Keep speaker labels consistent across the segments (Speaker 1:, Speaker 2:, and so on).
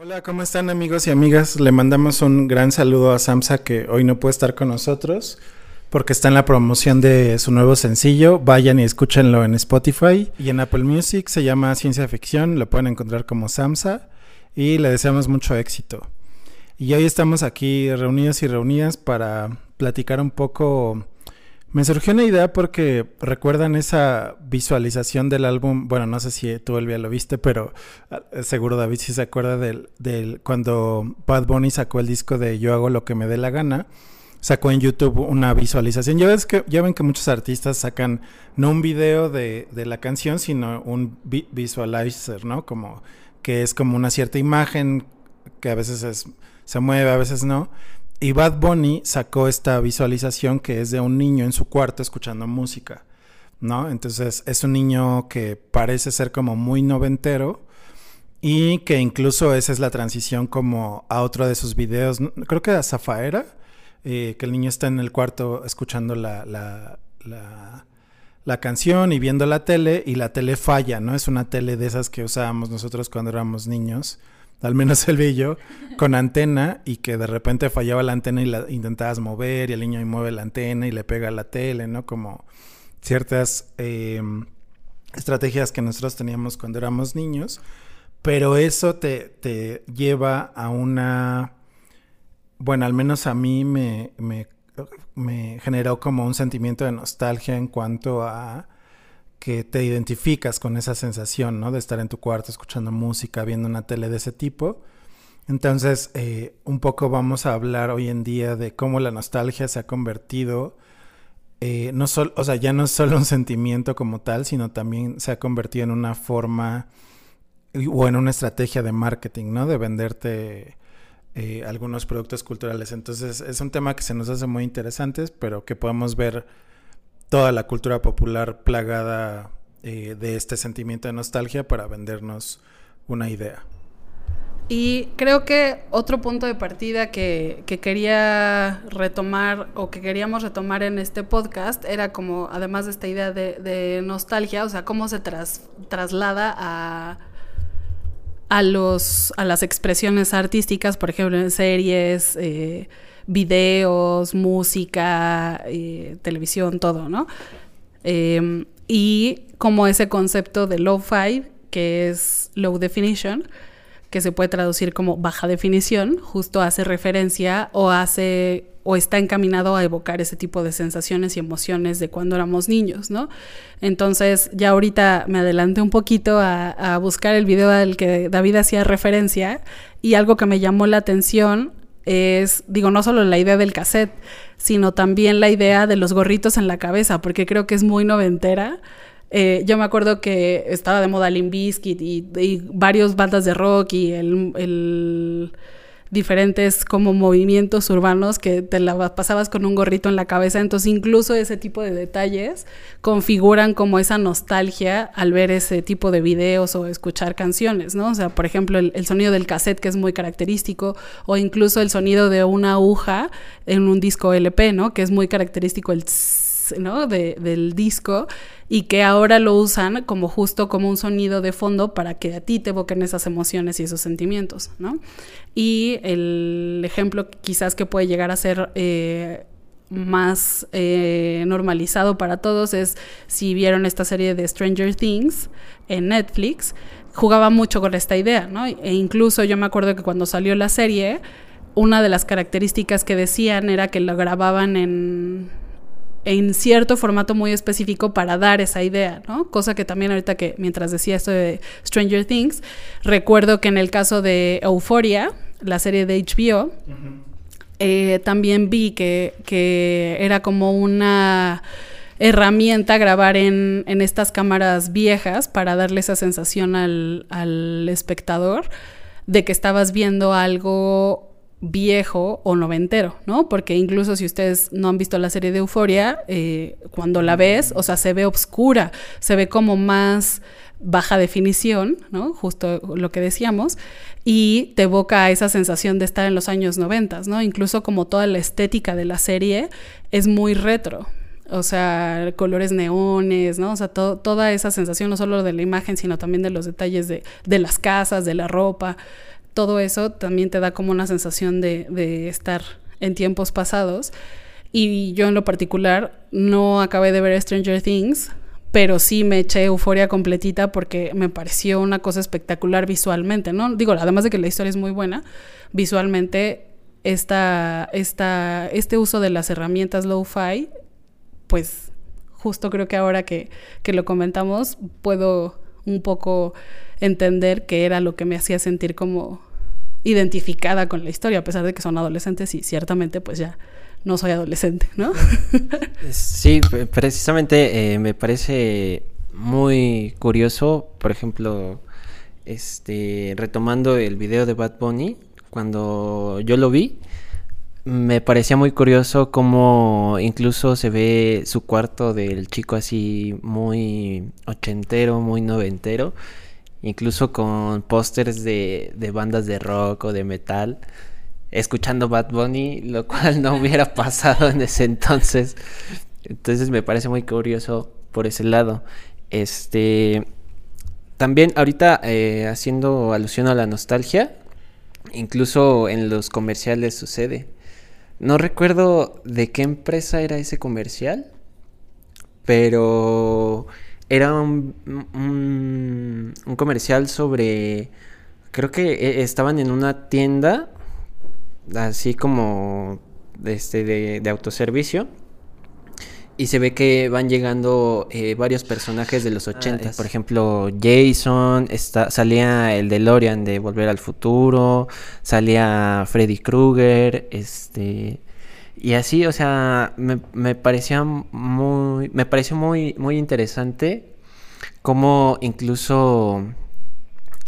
Speaker 1: Hola, ¿cómo están amigos y amigas? Le mandamos un gran saludo a Samsa que hoy no puede estar con nosotros porque está en la promoción de su nuevo sencillo. Vayan y escúchenlo en Spotify y en Apple Music. Se llama Ciencia Ficción, lo pueden encontrar como Samsa y le deseamos mucho éxito. Y hoy estamos aquí reunidos y reunidas para platicar un poco me surgió una idea porque recuerdan esa visualización del álbum, bueno, no sé si tú, Elvia, lo viste, pero ah, seguro David sí se acuerda del, del, cuando Bad Bunny sacó el disco de Yo hago lo que me dé la gana, sacó en YouTube una visualización. Ya, ves que, ya ven que muchos artistas sacan no un video de, de la canción, sino un visualizer, ¿no? Como que es como una cierta imagen que a veces es, se mueve, a veces no. Y Bad Bunny sacó esta visualización que es de un niño en su cuarto escuchando música, ¿no? Entonces es un niño que parece ser como muy noventero y que incluso esa es la transición como a otro de sus videos, creo que a Zafaera, eh, que el niño está en el cuarto escuchando la, la, la, la, canción y viendo la tele y la tele falla, ¿no? Es una tele de esas que usábamos nosotros cuando éramos niños al menos el y con antena y que de repente fallaba la antena y la intentabas mover y el niño mueve la antena y le pega a la tele, ¿no? Como ciertas em, estrategias que nosotros teníamos cuando éramos niños, pero eso te, te lleva a una, bueno, al menos a mí me, me, me generó como un sentimiento de nostalgia en cuanto a que te identificas con esa sensación, ¿no? De estar en tu cuarto escuchando música, viendo una tele de ese tipo. Entonces, eh, un poco vamos a hablar hoy en día de cómo la nostalgia se ha convertido, eh, no solo, o sea, ya no es solo un sentimiento como tal, sino también se ha convertido en una forma o en una estrategia de marketing, ¿no? De venderte eh, algunos productos culturales. Entonces, es un tema que se nos hace muy interesante, pero que podemos ver toda la cultura popular plagada eh, de este sentimiento de nostalgia para vendernos una idea.
Speaker 2: Y creo que otro punto de partida que, quería retomar o que queríamos retomar en este podcast era como, además de esta idea de, nostalgia, o sea, cómo se traslada a, a, los, a las expresiones artísticas, por ejemplo, en series, eh, videos, música, eh, televisión, todo, ¿no? Em, y como ese concepto de low-fi, que es low definition, que se puede traducir como baja definición, justo hace referencia o hace o está encaminado a evocar ese tipo de sensaciones y emociones de cuando éramos niños, ¿no? Entonces, ya ahorita me adelanté un poquito a, a buscar el video al que David hacía referencia y algo que me llamó la atención es, digo, no solo la idea del cassette, sino también la idea de los gorritos en la cabeza, porque creo que es muy noventera. Eh, yo me acuerdo que estaba de moda Limp Bizkit y, bandas de rock y el diferentes como movimientos urbanos que te la pasabas con un gorrito en la cabeza, entonces incluso ese tipo de detalles configuran como esa nostalgia al ver ese tipo de videos o escuchar canciones, ¿no? O sea, por ejemplo, el, sonido del cassette que es muy característico o incluso el sonido de una aguja en un disco LP, ¿no? Que es muy característico el ¿no? del disco y que ahora lo usan como justo como un sonido de fondo para que a ti te evoquen esas emociones y esos sentimientos, ¿no? Y el ejemplo quizás que puede llegar a ser eh, más eh, normalizado para todos es si vieron esta serie de Stranger Things en Netflix, jugaba mucho con esta idea, ¿no? E incluso yo me acuerdo que cuando salió la serie, una de las características que decían era que lo grababan en en cierto formato muy específico para dar esa idea, ¿no? Cosa que también ahorita que mientras decía esto de Stranger Things, recuerdo que en el caso de Euphoria, la serie de HBO, eh, también vi que, que era como una herramienta grabar en, en, estas cámaras viejas para darle esa sensación al, al espectador de que estabas viendo algo viejo o noventero, ¿no? Porque incluso si ustedes no han visto la serie de Euforia, eh, cuando la ves, o sea, se ve oscura, se ve como más baja definición, ¿no? Justo lo que decíamos, y te evoca esa sensación de estar en los años noventas, ¿no? Incluso como toda la estética de la serie es muy retro, o sea, colores neones, ¿no? O sea, toda esa sensación, no solo de la imagen, sino también de los detalles de, de las casas, de la ropa, todo eso también te da como una sensación de, estar en tiempos pasados. Y yo en lo particular no acabé de ver Stranger Things, pero sí me eché euforia completita porque me pareció una cosa espectacular visualmente, ¿no? Digo, además de que la historia es muy buena, visualmente esta, esta, este uso de las herramientas low-fi, pues justo creo que ahora que, que lo comentamos, puedo un poco entender que era lo que me hacía sentir como identificada con la historia, a pesar de que son adolescentes y ciertamente pues ya no soy adolescente, ¿no?
Speaker 3: sí, precisamente eh, me parece muy curioso, por ejemplo, este retomando el video de Bad Bunny, cuando yo lo vi, me parecía muy curioso cómo incluso se ve su cuarto del chico así muy ochentero, muy noventero, incluso con pósters de, de bandas de rock o de metal escuchando Bad Bunny, lo cual no hubiera pasado en ese entonces. Entonces me parece muy curioso por ese lado. Este también ahorita eh, haciendo alusión a la nostalgia, incluso en los comerciales sucede. No recuerdo de qué empresa era ese comercial, pero era un, un, un comercial sobre... Creo que eh, estaban en una tienda así como este, de, de autoservicio. Y se ve que van llegando eh, varios personajes de los 80. Ah, Por ejemplo, Jason, está, salía el de Lorian de Volver al Futuro, salía Freddy Krueger, este... Y así, o sea, me, me parecía muy... Me pareció muy, muy interesante cómo incluso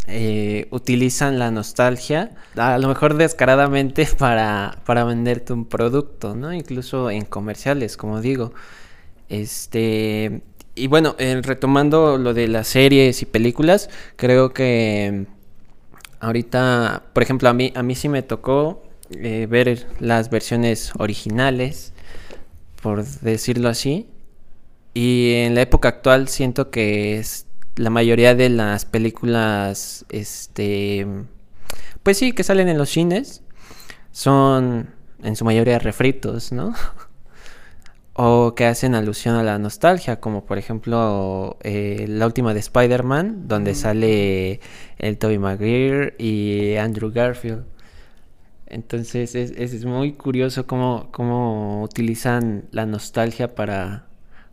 Speaker 3: eh, utilizan la nostalgia, a lo mejor descaradamente, para, para venderte un producto, ¿no? Incluso en comerciales, como digo. Este. Y bueno, retomando lo de las series y películas, creo que ahorita, por ejemplo, a mí, a mí sí me tocó eh, ver las versiones originales, por decirlo así. Y en la época actual siento que es, la mayoría de las películas, este, pues sí, que salen en los cines, son en su mayoría refritos, ¿no? o que hacen alusión a la nostalgia, como por ejemplo eh, la última de Spider-Man, donde sale el Tobey Maguire y Andrew Garfield. Entonces es, es muy curioso cómo, cómo utilizan la nostalgia para,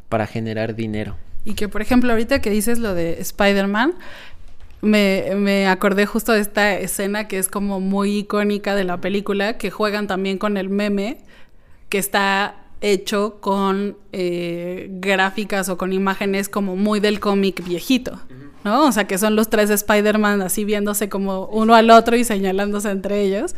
Speaker 3: para generar dinero.
Speaker 2: Y que, por ejemplo, ahorita que dices lo de Spider-Man, me, me, acordé justo de esta escena que es como muy icónica de la película, que juegan también con el meme, que está hecho con eh, gráficas o con imágenes como muy del cómic viejito, ¿no? O sea, que son los tres Spider-Man así viéndose como uno al otro y señalándose entre ellos.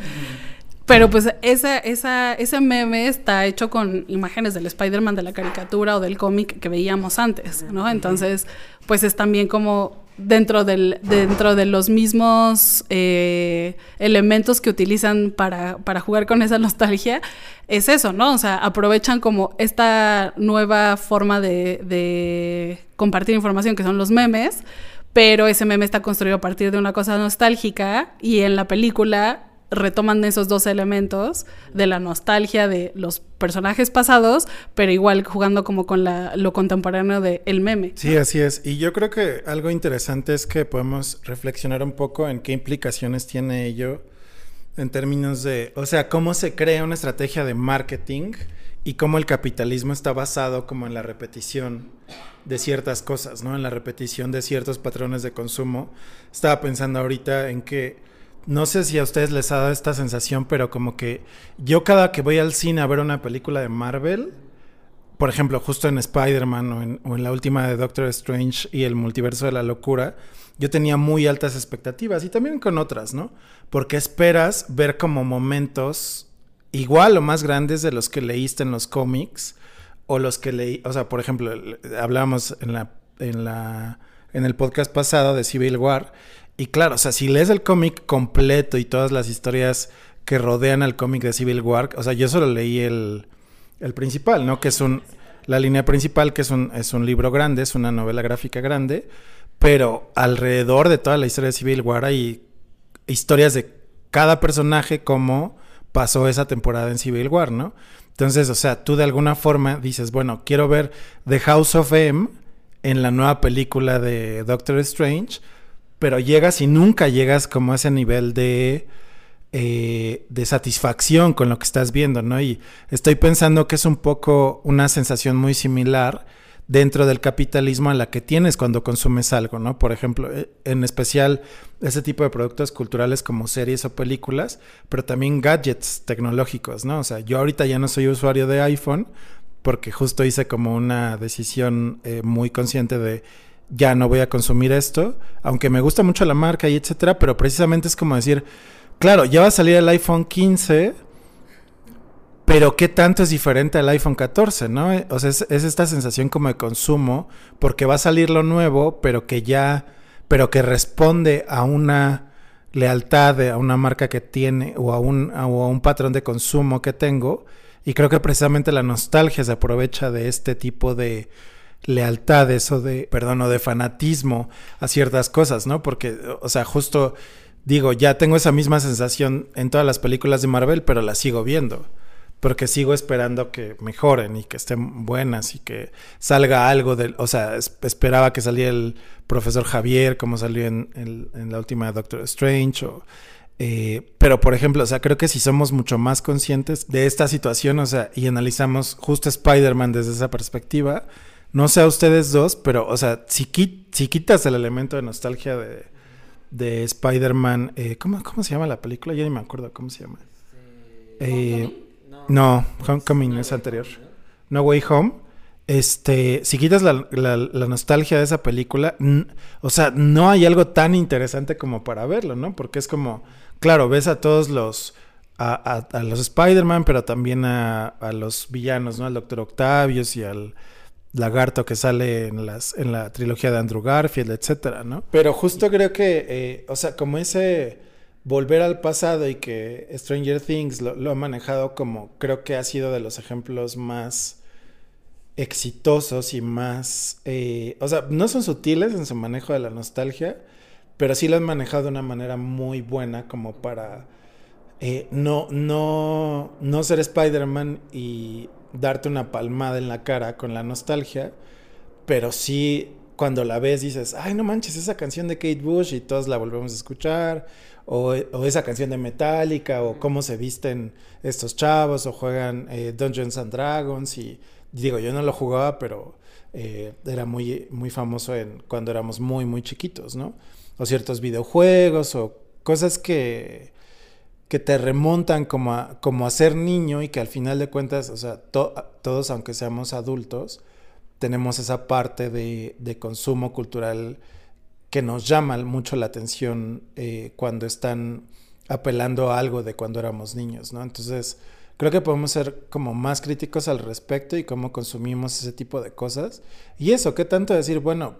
Speaker 2: Pero pues esa, esa, ese meme está hecho con imágenes del Spider-Man de la caricatura o del cómic que veíamos antes, ¿no? Entonces, pues es también como dentro, del, dentro de los mismos eh, elementos que utilizan para, para, jugar con esa nostalgia, es eso, ¿no? O sea, aprovechan como esta nueva forma de, de compartir información que son los memes, pero ese meme está construido a partir de una cosa nostálgica y en la película retoman esos dos elementos de la nostalgia de los personajes pasados, pero igual jugando como con la, lo contemporáneo de el meme.
Speaker 1: Sí, así es. Y yo creo que algo interesante es que podemos reflexionar un poco en qué implicaciones tiene ello en términos de, o sea, cómo se crea una estrategia de marketing y cómo el capitalismo está basado como en la repetición de ciertas cosas, ¿no? En la repetición de ciertos patrones de consumo. Estaba pensando ahorita en que no sé si a ustedes les ha dado esta sensación, pero como que yo cada que voy al cine a ver una película de Marvel, por ejemplo, justo en Spider-Man o en, la última de Doctor Strange y el multiverso de la locura, yo tenía muy altas expectativas y también con otras, ¿no? Porque esperas ver como momentos igual o más grandes de los que leíste en los cómics o los que leí, o sea, por ejemplo, hablábamos en la en la en el podcast pasado de Civil War y claro, o sea, si lees el cómic completo y todas las historias que rodean al cómic de Civil War, o sea, yo solo leí el, el principal, ¿no? Que es un, la línea principal, que es un, es un libro grande, es una novela gráfica grande, pero alrededor de toda la historia de Civil War hay historias de cada personaje como pasó esa temporada en Civil War, ¿no? Entonces, o sea, tú de alguna forma dices, bueno, quiero ver The House of M en la nueva película de Doctor Strange, pero llegas y nunca llegas como a ese nivel de, eh, de satisfacción con lo que estás viendo, ¿no? Y estoy pensando que es un poco una sensación muy similar dentro del capitalismo a la que tienes cuando consumes algo, ¿no? Por ejemplo, eh, en especial ese tipo de productos culturales como series o películas, pero también gadgets tecnológicos, ¿no? O sea, yo ahorita ya no soy usuario de iPhone porque justo hice como una decisión eh, muy consciente de ya no voy a consumir esto, aunque me gusta mucho la marca y etcétera, pero precisamente es como decir, claro, ya va a salir el iPhone 15 pero qué tanto es diferente al iPhone 14, ¿no? O sea, es, esta sensación como de consumo, porque va a salir lo nuevo, pero que ya, pero que responde a una lealtad a una marca que tiene o a un, a un patrón de consumo que tengo. Y creo que precisamente la nostalgia se aprovecha de este tipo de lealtades o de, perdón, o de fanatismo a ciertas cosas, ¿no? Porque, o sea, justo digo, ya tengo esa misma sensación en todas las películas de Marvel, pero las sigo viendo porque sigo esperando que mejoren y que estén buenas y que salga algo del, o sea, esperaba que saliera el profesor Javier como salió en, la última Doctor Strange eh, pero por ejemplo, o sea, creo que si somos mucho más conscientes de esta situación, o sea, y analizamos justo Spider-Man desde esa perspectiva, no sé a ustedes dos, pero, o sea, si, si quitas el elemento de nostalgia de, de Spider-Man, eh, ¿cómo, ¿cómo, se llama la película? Ya ni me acuerdo cómo se llama. Eh, no, Homecoming es anterior. No Way Home. Este, si quitas la, nostalgia de esa película, o sea, no hay algo tan interesante como para verlo, ¿no? Porque es como, claro, ves a todos los, a, los Spider-Man, pero también a, los villanos, ¿no? Al Doctor Octavius y al lagarto que sale en, las, en la trilogía de Andrew Garfield, etcétera, ¿no? Pero justo creo que, eh, o sea, como ese volver al pasado y que Stranger Things lo, ha manejado como creo que ha sido de los ejemplos más exitosos y más, eh, o sea, no son sutiles en su manejo de la nostalgia, pero sí lo han manejado de una manera muy buena como para eh, no, no, no ser Spider-Man y darte una palmada en la cara con la nostalgia, pero sí cuando la ves dices, ay no manches, esa canción de Kate Bush y todos la volvemos a escuchar o, esa canción de Metallica, o cómo se visten estos chavos, o juegan eh, Dungeons and Dragons, y digo, yo no lo jugaba, pero eh, era muy, muy famoso en, cuando éramos muy, muy chiquitos, ¿no? O ciertos videojuegos, o cosas que, que te remontan como a, como a ser niño y que al final de cuentas, o sea, todos, aunque seamos adultos, tenemos esa parte de, de consumo cultural que nos llama mucho la atención eh, cuando están apelando a algo de cuando éramos niños, ¿no? Entonces, creo que podemos ser como más críticos al respecto y cómo consumimos ese tipo de cosas. Y eso, ¿qué tanto decir? Bueno,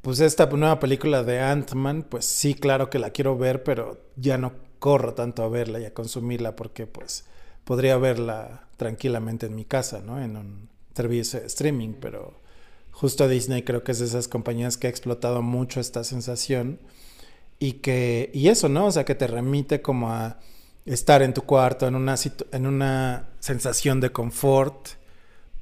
Speaker 1: pues esta nueva película de Ant-Man, pues sí, claro que la quiero ver, pero ya no corro tanto a verla y a consumirla porque pues podría verla tranquilamente en mi casa, ¿no? En un servicio de streaming, pero justo Disney creo que es de esas compañías que ha explotado mucho esta sensación y que y eso, ¿no? O sea, que te remite como a estar en tu cuarto en una en una sensación de confort,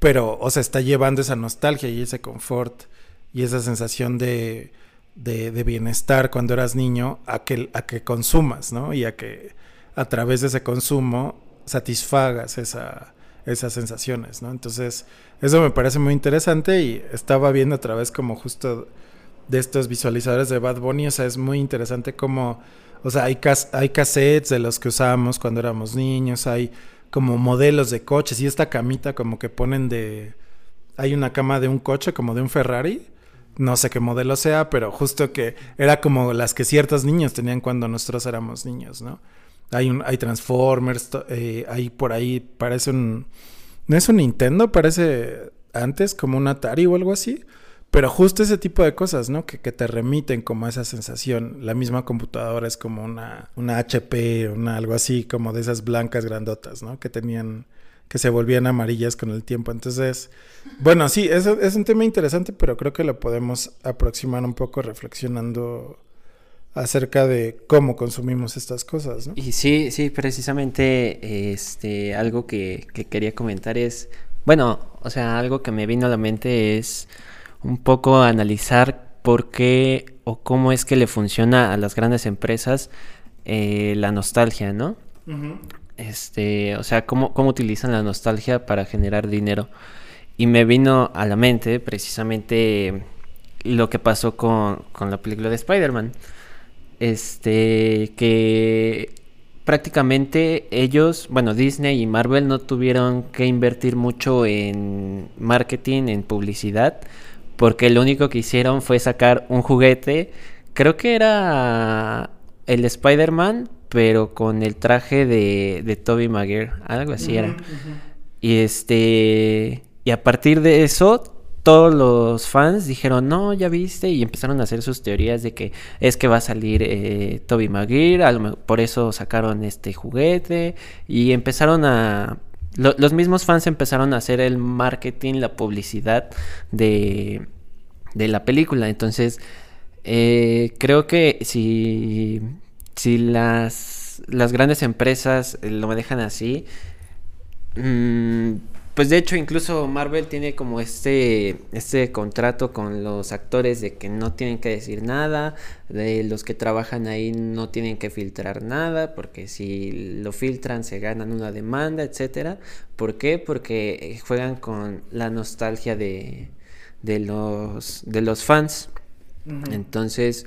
Speaker 1: pero o sea, está llevando esa nostalgia y ese confort y esa sensación de, de, de bienestar cuando eras niño a que a que consumas, ¿no? Y a que a través de ese consumo satisfagas esa esas sensaciones, ¿no? Entonces, eso me parece muy interesante y estaba viendo a través como justo de estos visualizadores de Bad Bunny, o sea, es muy interesante como, o sea, hay, hay cassettes de los que usábamos cuando éramos niños, hay como modelos de coches y esta camita como que ponen de, hay una cama de un coche como de un Ferrari, no sé qué modelo sea, pero justo que era como las que ciertos niños tenían cuando nosotros éramos niños, ¿no? Hay, un, hay Transformers, eh, hay por ahí, parece un... No es un Nintendo, parece antes como un Atari o algo así. Pero justo ese tipo de cosas, ¿no? Que, que, te remiten como a esa sensación. La misma computadora es como una, una HP, una algo así, como de esas blancas grandotas, ¿no? Que tenían, que se volvían amarillas con el tiempo. Entonces, bueno, sí, es, es un tema interesante, pero creo que lo podemos aproximar un poco reflexionando acerca de cómo consumimos estas cosas, ¿no?
Speaker 3: Y sí, sí, precisamente este, algo que, que quería comentar es, bueno, o sea, algo que me vino a la mente es un poco analizar por qué o cómo es que le funciona a las grandes empresas eh, la nostalgia, ¿no? Este, o sea, cómo, cómo utilizan la nostalgia para generar dinero. Y me vino a la mente precisamente lo que pasó con, con la película de Spider-Man. Este, que prácticamente ellos, bueno, Disney y Marvel no tuvieron que invertir mucho en marketing, en publicidad, porque lo único que hicieron fue sacar un juguete, creo que era el Spider-Man, pero con el traje de, de Toby Maguire, algo así era. Y este, y a partir de eso, todos los fans dijeron, no, ya viste, y empezaron a hacer sus teorías de que es que va a salir eh, Toby Maguire, por eso sacaron este juguete, y empezaron a... los mismos fans empezaron a hacer el marketing, la publicidad de, de la película, entonces eh, creo que si, si las, las grandes empresas lo dejan así, mmm, pues de hecho, incluso Marvel tiene como este, este contrato con los actores de que no tienen que decir nada, de los que trabajan ahí no tienen que filtrar nada, porque si lo filtran se ganan una demanda, etcétera. ¿Por qué? Porque juegan con la nostalgia de, de los, de los fans. Entonces,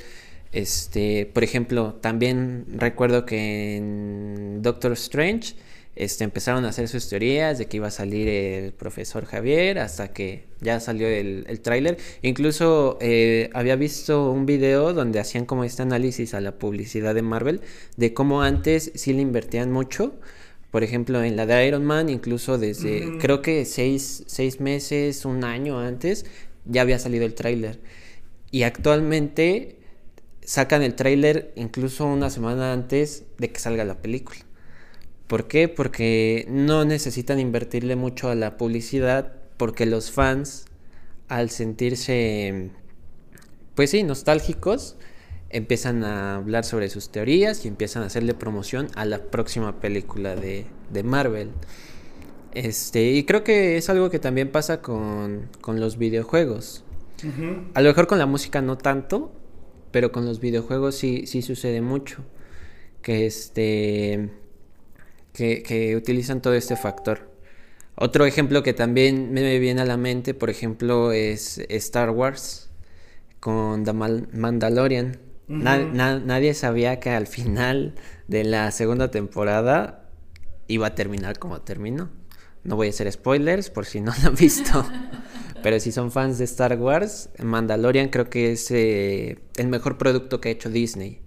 Speaker 3: este, por ejemplo, también recuerdo que en Doctor Strange este, empezaron a hacer sus teorías de que iba a salir el profesor Javier hasta que ya salió el, el tráiler. Incluso eh, había visto un video donde hacían como este análisis a la publicidad de Marvel de cómo antes sí le invertían mucho. Por ejemplo, en la de Iron Man, incluso desde creo que seis, seis meses, un año antes, ya había salido el tráiler. Y actualmente sacan el tráiler incluso una semana antes de que salga la película. ¿Por qué? Porque no necesitan invertirle mucho a la publicidad porque los fans al sentirse pues sí, nostálgicos, empiezan a hablar sobre sus teorías y empiezan a hacerle promoción a la próxima película de, de Marvel. Este, y creo que es algo que también pasa con, con los videojuegos. A lo mejor con la música no tanto, pero con los videojuegos sí, sí sucede mucho. Que este que, utilizan todo este factor. Otro ejemplo que también me viene a la mente, por ejemplo, es Star Wars con The Mandalorian. nadie sabía que al final de la segunda temporada iba a terminar como terminó. No voy a hacer spoilers por si no lo han visto. Pero si son fans de Star Wars, Mandalorian creo que es eh, el mejor producto que ha hecho Disney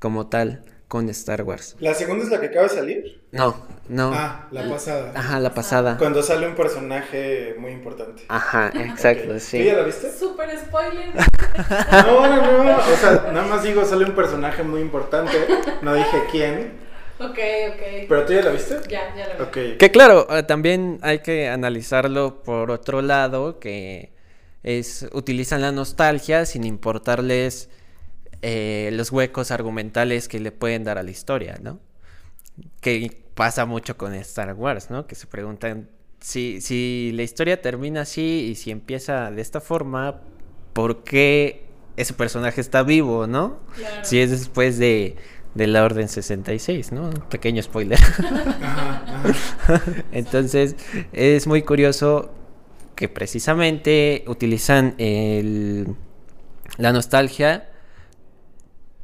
Speaker 3: como tal con Star Wars.
Speaker 1: ¿La segunda es la que acaba de salir?
Speaker 3: No, no.
Speaker 1: Ah, la pasada.
Speaker 3: Ajá, la pasada.
Speaker 1: Cuando sale un personaje muy importante.
Speaker 3: Ajá, exacto, sí.
Speaker 1: ¿Tú ya la viste?
Speaker 2: Super spoiler.
Speaker 1: no, no, no. O sea, nada más digo, sale un personaje muy importante. No dije quién.
Speaker 2: Ok, ok.
Speaker 1: ¿Pero tú ya la viste?
Speaker 2: Ya, ya la vi.
Speaker 1: Ok.
Speaker 3: Que claro, eh, también hay que analizarlo por otro lado, que es utilizan la nostalgia sin importarles eh, los huecos argumentales que le pueden dar a la historia, ¿no? Que pasa mucho con Star Wars, ¿no? Que se preguntan si, si la historia termina así y si empieza de esta forma, ¿por qué ese personaje está vivo, ¿no? Si es después de, de la Orden 66, ¿no? Un pequeño spoiler. Entonces, es muy curioso que precisamente utilizan el, la nostalgia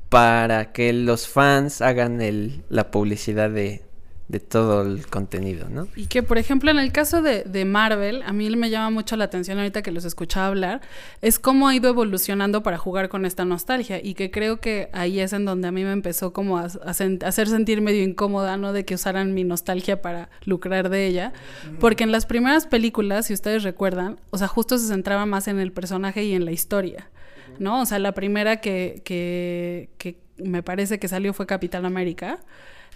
Speaker 3: para que los fans hagan el, la publicidad de, de todo el contenido, ¿no?
Speaker 2: Y que, por ejemplo, en el caso de, de, Marvel, a mí me llama mucho la atención ahorita que los escuchaba hablar, es cómo ha ido evolucionando para jugar con esta nostalgia y que creo que ahí es en donde a mí me empezó como a, a hacer sentir medio incómoda, ¿no? De que usaran mi nostalgia para lucrar de ella, porque en las primeras películas, si ustedes recuerdan, o sea, justo se centraba más en el personaje y en la historia. ¿no? O sea, la primera que, que, que me parece que salió fue Capitán América.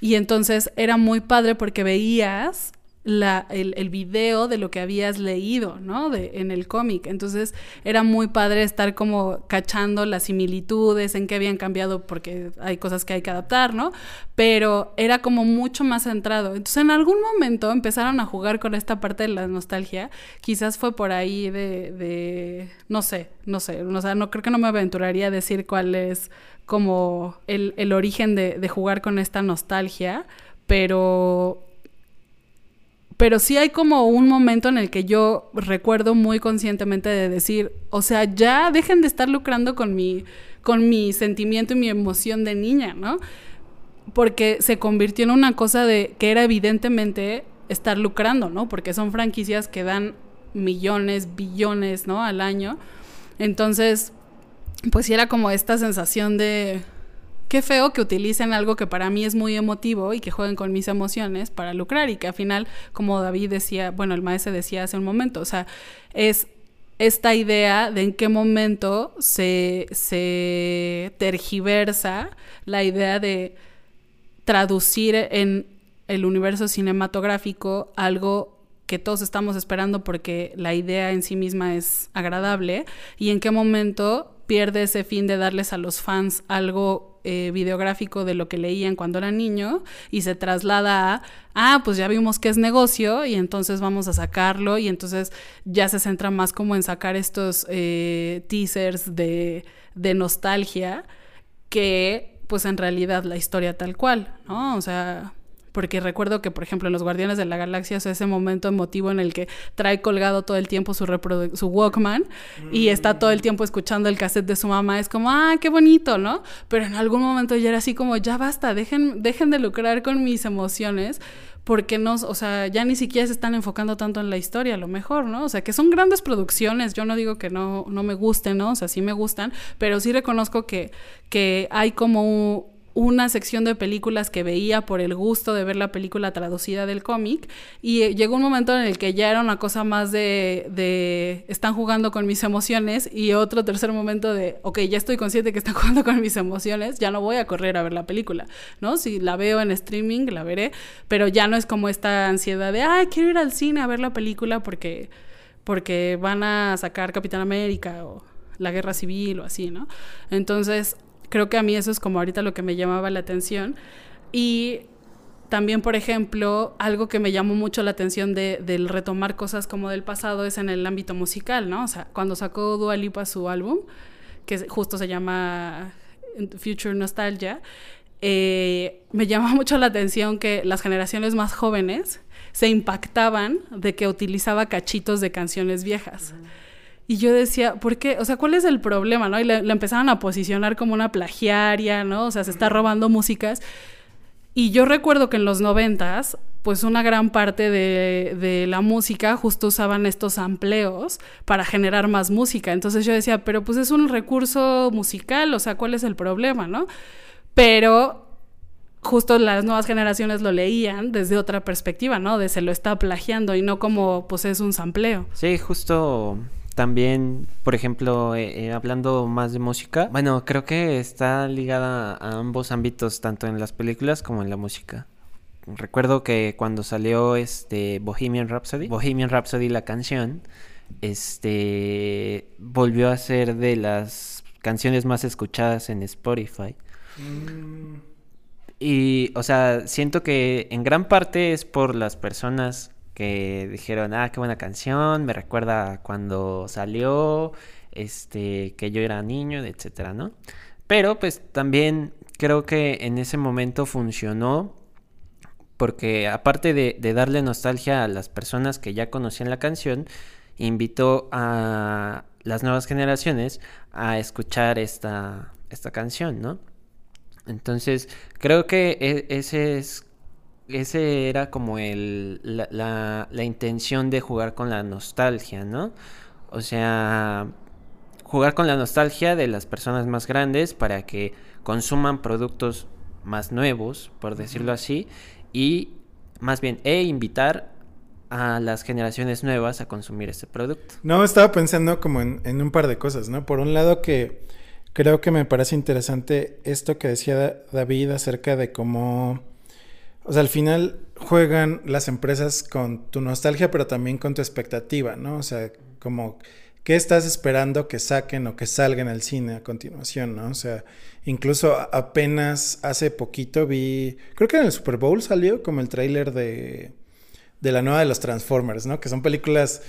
Speaker 2: Y entonces era muy padre porque veías el, video de lo que habías leído, ¿no? De, en el cómic. Entonces era muy padre estar como cachando las similitudes, en qué habían cambiado, porque hay cosas que hay que adaptar, ¿no? Pero era como mucho más centrado. Entonces en algún momento empezaron a jugar con esta parte de la nostalgia. Quizás fue por ahí de, no sé, no sé, o sea, no creo que no me aventuraría a decir cuál es como el, el origen de, de jugar con esta nostalgia, pero pero sí hay como un momento en el que yo recuerdo muy conscientemente de decir, o sea, ya dejen de estar lucrando con mi, con mi sentimiento y mi emoción de niña, ¿no? Porque se convirtió en una cosa de que era evidentemente estar lucrando, ¿no? Porque son franquicias que dan millones, billones, ¿no? Al año. Entonces, pues sí era como esta sensación de, qué feo que utilicen algo que para mí es muy emotivo y que jueguen con mis emociones para lucrar y que al final, como David decía, bueno, el maestro decía hace un momento, o sea, es esta idea de en qué momento se, se tergiversa la idea de traducir en el universo cinematográfico algo que todos estamos esperando porque la idea en sí misma es agradable y en qué momento pierde ese fin de darles a los fans algo eh, videográfico de lo que leían cuando era niño y se traslada a, ah, pues ya vimos que es negocio y entonces vamos a sacarlo y entonces ya se centra más como en sacar estos eh, teasers de, de nostalgia que pues en realidad la historia tal cual, ¿no? O sea, porque recuerdo que, por ejemplo, en Los Guardianes de la Galaxia es ese momento emotivo en el que trae colgado todo el tiempo su, su Walkman y está todo el tiempo escuchando el cassette de su mamá. Es como, ah, qué bonito, ¿no? Pero en algún momento ya era así como, ya basta, dejen, dejen de lucrar con mis emociones porque no, o sea, ya ni siquiera se están enfocando tanto en la historia, a lo mejor, ¿no? O sea, que son grandes producciones, yo no digo que no, no me gusten, ¿no? O sea, sí me gustan, pero sí reconozco que, que hay como un, una sección de películas que veía por el gusto de ver la película traducida del cómic y eh, llegó un momento en el que ya era una cosa más de, están jugando con mis emociones y otro tercer momento de ok, ya estoy consciente que están jugando con mis emociones, ya no voy a correr a ver la película, ¿no? Si la veo en streaming, la veré, pero ya no es como esta ansiedad de, ay, quiero ir al cine a ver la película porque, porque van a sacar Capitán América o la guerra civil o así, ¿no? Entonces, Creo que a mí eso es como ahorita lo que me llamaba la atención. Y también, por ejemplo, algo que me llamó mucho la atención de, del retomar cosas como del pasado es en el ámbito musical, ¿no? O sea, cuando sacó Dua Lipa su álbum, que justo se llama Future Nostalgia, eh, me llama mucho la atención que las generaciones más jóvenes se impactaban de que utilizaba cachitos de canciones viejas. Y yo decía, ¿por qué? O sea, ¿cuál es el problema, no? Y le, empezaron a posicionar como una plagiaria, ¿no? O sea, se está robando músicas. Y yo recuerdo que en los noventas, pues una gran parte de, de, la música justo usaban estos amplios para generar más música. Entonces yo decía, pero pues es un recurso musical, o sea, ¿cuál es el problema, no? Pero justo las nuevas generaciones lo leían desde otra perspectiva, ¿no? De se lo está plagiando y no como pues es un sampleo.
Speaker 3: Sí, justo también, por ejemplo, eh, eh, hablando más de música, bueno, creo que está ligada a ambos ámbitos, tanto en las películas como en la música. Recuerdo que cuando salió este Bohemian Rhapsody, Bohemian Rhapsody la canción, este volvió a ser de las canciones más escuchadas en Spotify. Mm. Y, o sea, siento que en gran parte es por las personas que dijeron, ah, qué buena canción, me recuerda cuando salió, este, que yo era niño, etcétera, ¿no? Pero pues también creo que en ese momento funcionó porque aparte de, darle nostalgia a las personas que ya conocían la canción, invitó a las nuevas generaciones a escuchar esta, esta canción, ¿no? Entonces, creo que e, ese es ese era como el, la, la, intención de jugar con la nostalgia, ¿no? O sea, jugar con la nostalgia de las personas más grandes para que consuman productos más nuevos, por decirlo así, y más bien, e invitar a las generaciones nuevas a consumir este producto.
Speaker 1: No, estaba pensando como en, en un par de cosas, ¿no? Por un lado que creo que me parece interesante esto que decía David acerca de cómo o sea, al final juegan las empresas con tu nostalgia, pero también con tu expectativa, ¿no? O sea, como, ¿qué estás esperando que saquen o que salga en el cine a continuación, ¿no? O sea, incluso apenas hace poquito vi, creo que en el Super Bowl salió como el tráiler de, de la nueva de los Transformers, ¿no? Que son películas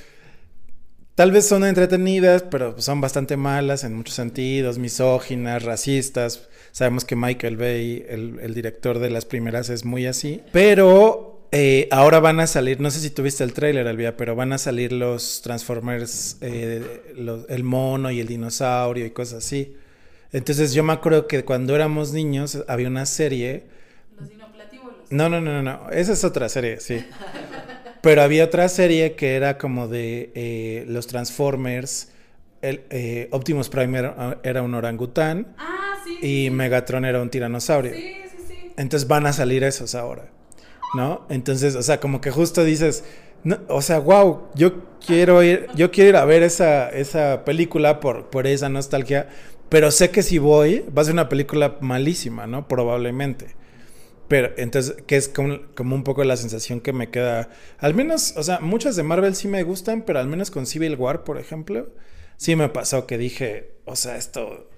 Speaker 1: Tal vez son entretenidas, pero son bastante malas en muchos sentidos, misóginas, racistas. Sabemos que Michael Bay, el, director de las primeras, es muy así. Pero eh, ahora van a salir, no sé si tuviste el tráiler, Alvia, pero van a salir los Transformers, eh, el mono y el dinosaurio y cosas así. Entonces yo me acuerdo que cuando éramos niños había una serie... Los dinoplatíbulos. No, no, no, no, no. Esa es otra serie, sí. Pero había otra serie que era como de eh, los Transformers. El, eh, Optimus Prime era, un orangután.
Speaker 2: Ah, sí,
Speaker 1: y Megatron era un tiranosaurio.
Speaker 2: Sí, sí, sí.
Speaker 1: Entonces van a salir esos ahora. ¿No? Entonces, o sea, como que justo dices. o sea, wow, yo quiero ir, yo quiero ir a ver esa, esa película por, por esa nostalgia, pero sé que si voy, va a ser una película malísima, ¿no? Probablemente. Pero entonces, que es como, un poco la sensación que me queda. Al menos, o sea, muchas de Marvel sí me gustan, pero al menos con Civil War, por ejemplo, sí me pasó que dije, o sea, esto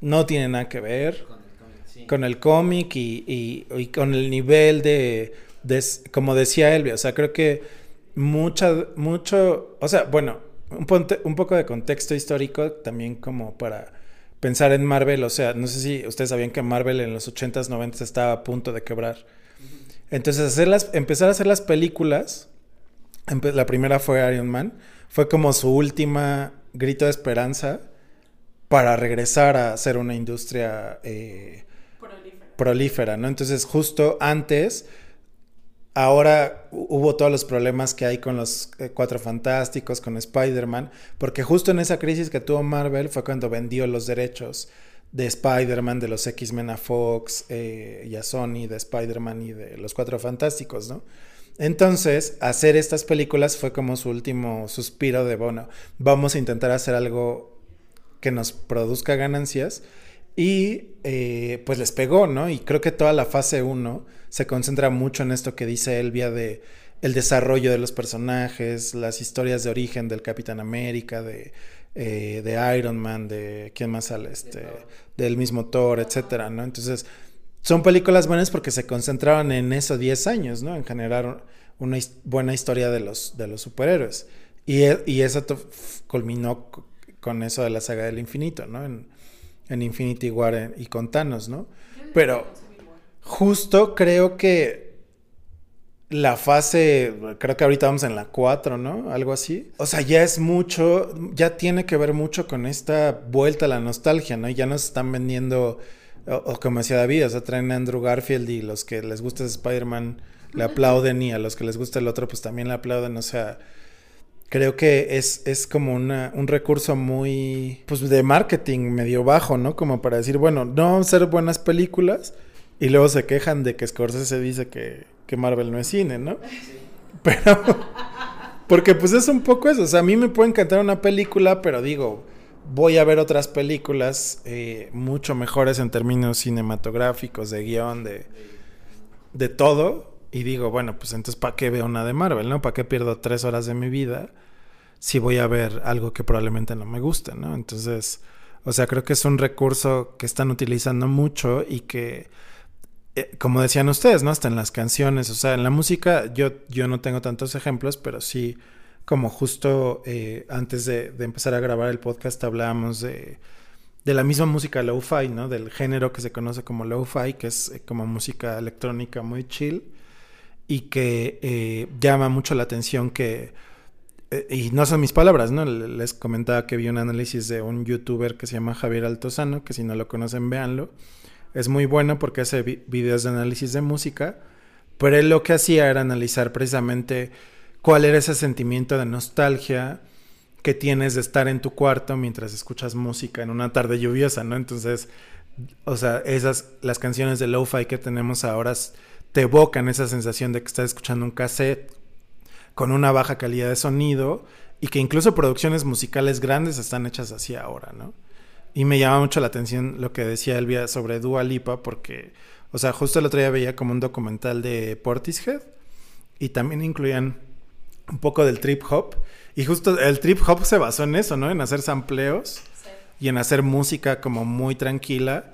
Speaker 1: no tiene nada que ver con el cómic, y, y, con el nivel de, de, como decía Elvia, o sea, creo que mucha, mucho, o sea, bueno, un, un poco de contexto histórico también como para pensar en Marvel, o sea, no sé si ustedes sabían que Marvel en los 80s, 90s estaba a punto de quebrar. Entonces, hacerlas, empezar a hacer las películas, la primera fue Iron Man, fue como su última grito de esperanza para regresar a ser una industria eh, prolífera. prolífera, ¿no? Entonces, justo antes ahora hubo todos los problemas que hay con los eh, Cuatro Fantásticos, con Spider-Man, porque justo en esa crisis que tuvo Marvel fue cuando vendió los derechos de Spider-Man, de los X-Men a Fox eh, y a Sony, de Spider-Man y de los Cuatro Fantásticos, ¿no? Entonces, hacer estas películas fue como su último suspiro de, bueno, vamos a intentar hacer algo que nos produzca ganancias. Y eh, pues les pegó, ¿no? Y creo que toda la fase 1 se concentra mucho en esto que dice Elvia de el desarrollo de los personajes, las historias de origen del Capitán América, de, eh, de Iron Man, de quién más sale, este, del mismo Thor, etcétera, ¿no? Entonces, son películas buenas porque se concentraban en eso 10 años, ¿no? En generar una buena historia de los, de los superhéroes. Y, e, y eso culminó con eso de la saga del infinito, ¿no? En, en Infinity War y con Thanos, ¿no? Pero justo creo que la fase, creo que ahorita vamos en la 4, ¿no? Algo así. O sea, ya es mucho, ya tiene que ver mucho con esta vuelta a la nostalgia, ¿no? Ya nos están vendiendo, o, como decía David, o sea, traen a Andrew Garfield y los que les gusta Spider-Man le aplauden y a los que les gusta el otro pues también le aplauden, o sea creo que es, es como una, un recurso muy, pues de marketing medio bajo, ¿no? Como para decir, bueno, no vamos a hacer buenas películas y luego se quejan de que Scorsese dice que, que Marvel no es cine, ¿no? Pero, porque pues es un poco eso, o sea, a mí me puede encantar una película, pero digo, voy a ver otras películas eh, mucho mejores en términos cinematográficos, de guion, de, de todo y digo, bueno, pues entonces, ¿para qué veo una de Marvel, no? ¿Para qué pierdo tres horas de mi vida si voy a ver algo que probablemente no me guste, no? Entonces, o sea, creo que es un recurso que están utilizando mucho y que, eh, como decían ustedes, ¿no? Hasta en las canciones, o sea, en la música yo, yo no tengo tantos ejemplos, pero sí, como justo eh, antes de, empezar a grabar el podcast hablábamos de, la misma música lo-fi, ¿no? Del género que se conoce como lo-fi, que es eh, como música electrónica muy chill y que eh, llama mucho la atención que, y no son mis palabras, ¿no? Les comentaba que vi un análisis de un youtuber que se llama Javier Altozano, que si no lo conocen, véanlo. Es muy bueno porque hace videos de análisis de música, pero él lo que hacía era analizar precisamente cuál era ese sentimiento de nostalgia que tienes de estar en tu cuarto mientras escuchas música en una tarde lluviosa, ¿no? Entonces, o sea, esas, las canciones de lo-fi que tenemos ahora te evocan esa sensación de que estás escuchando un cassette con una baja calidad de sonido y que incluso producciones musicales grandes están hechas así ahora, ¿no? Y me llama mucho la atención lo que decía Elvia sobre Dua Lipa porque, O sea, justo el otro día veía como un documental de Portishead y también incluían un poco del trip hop. Y justo el trip hop se basó en eso, ¿no? En hacer sampleos y en hacer música como muy tranquila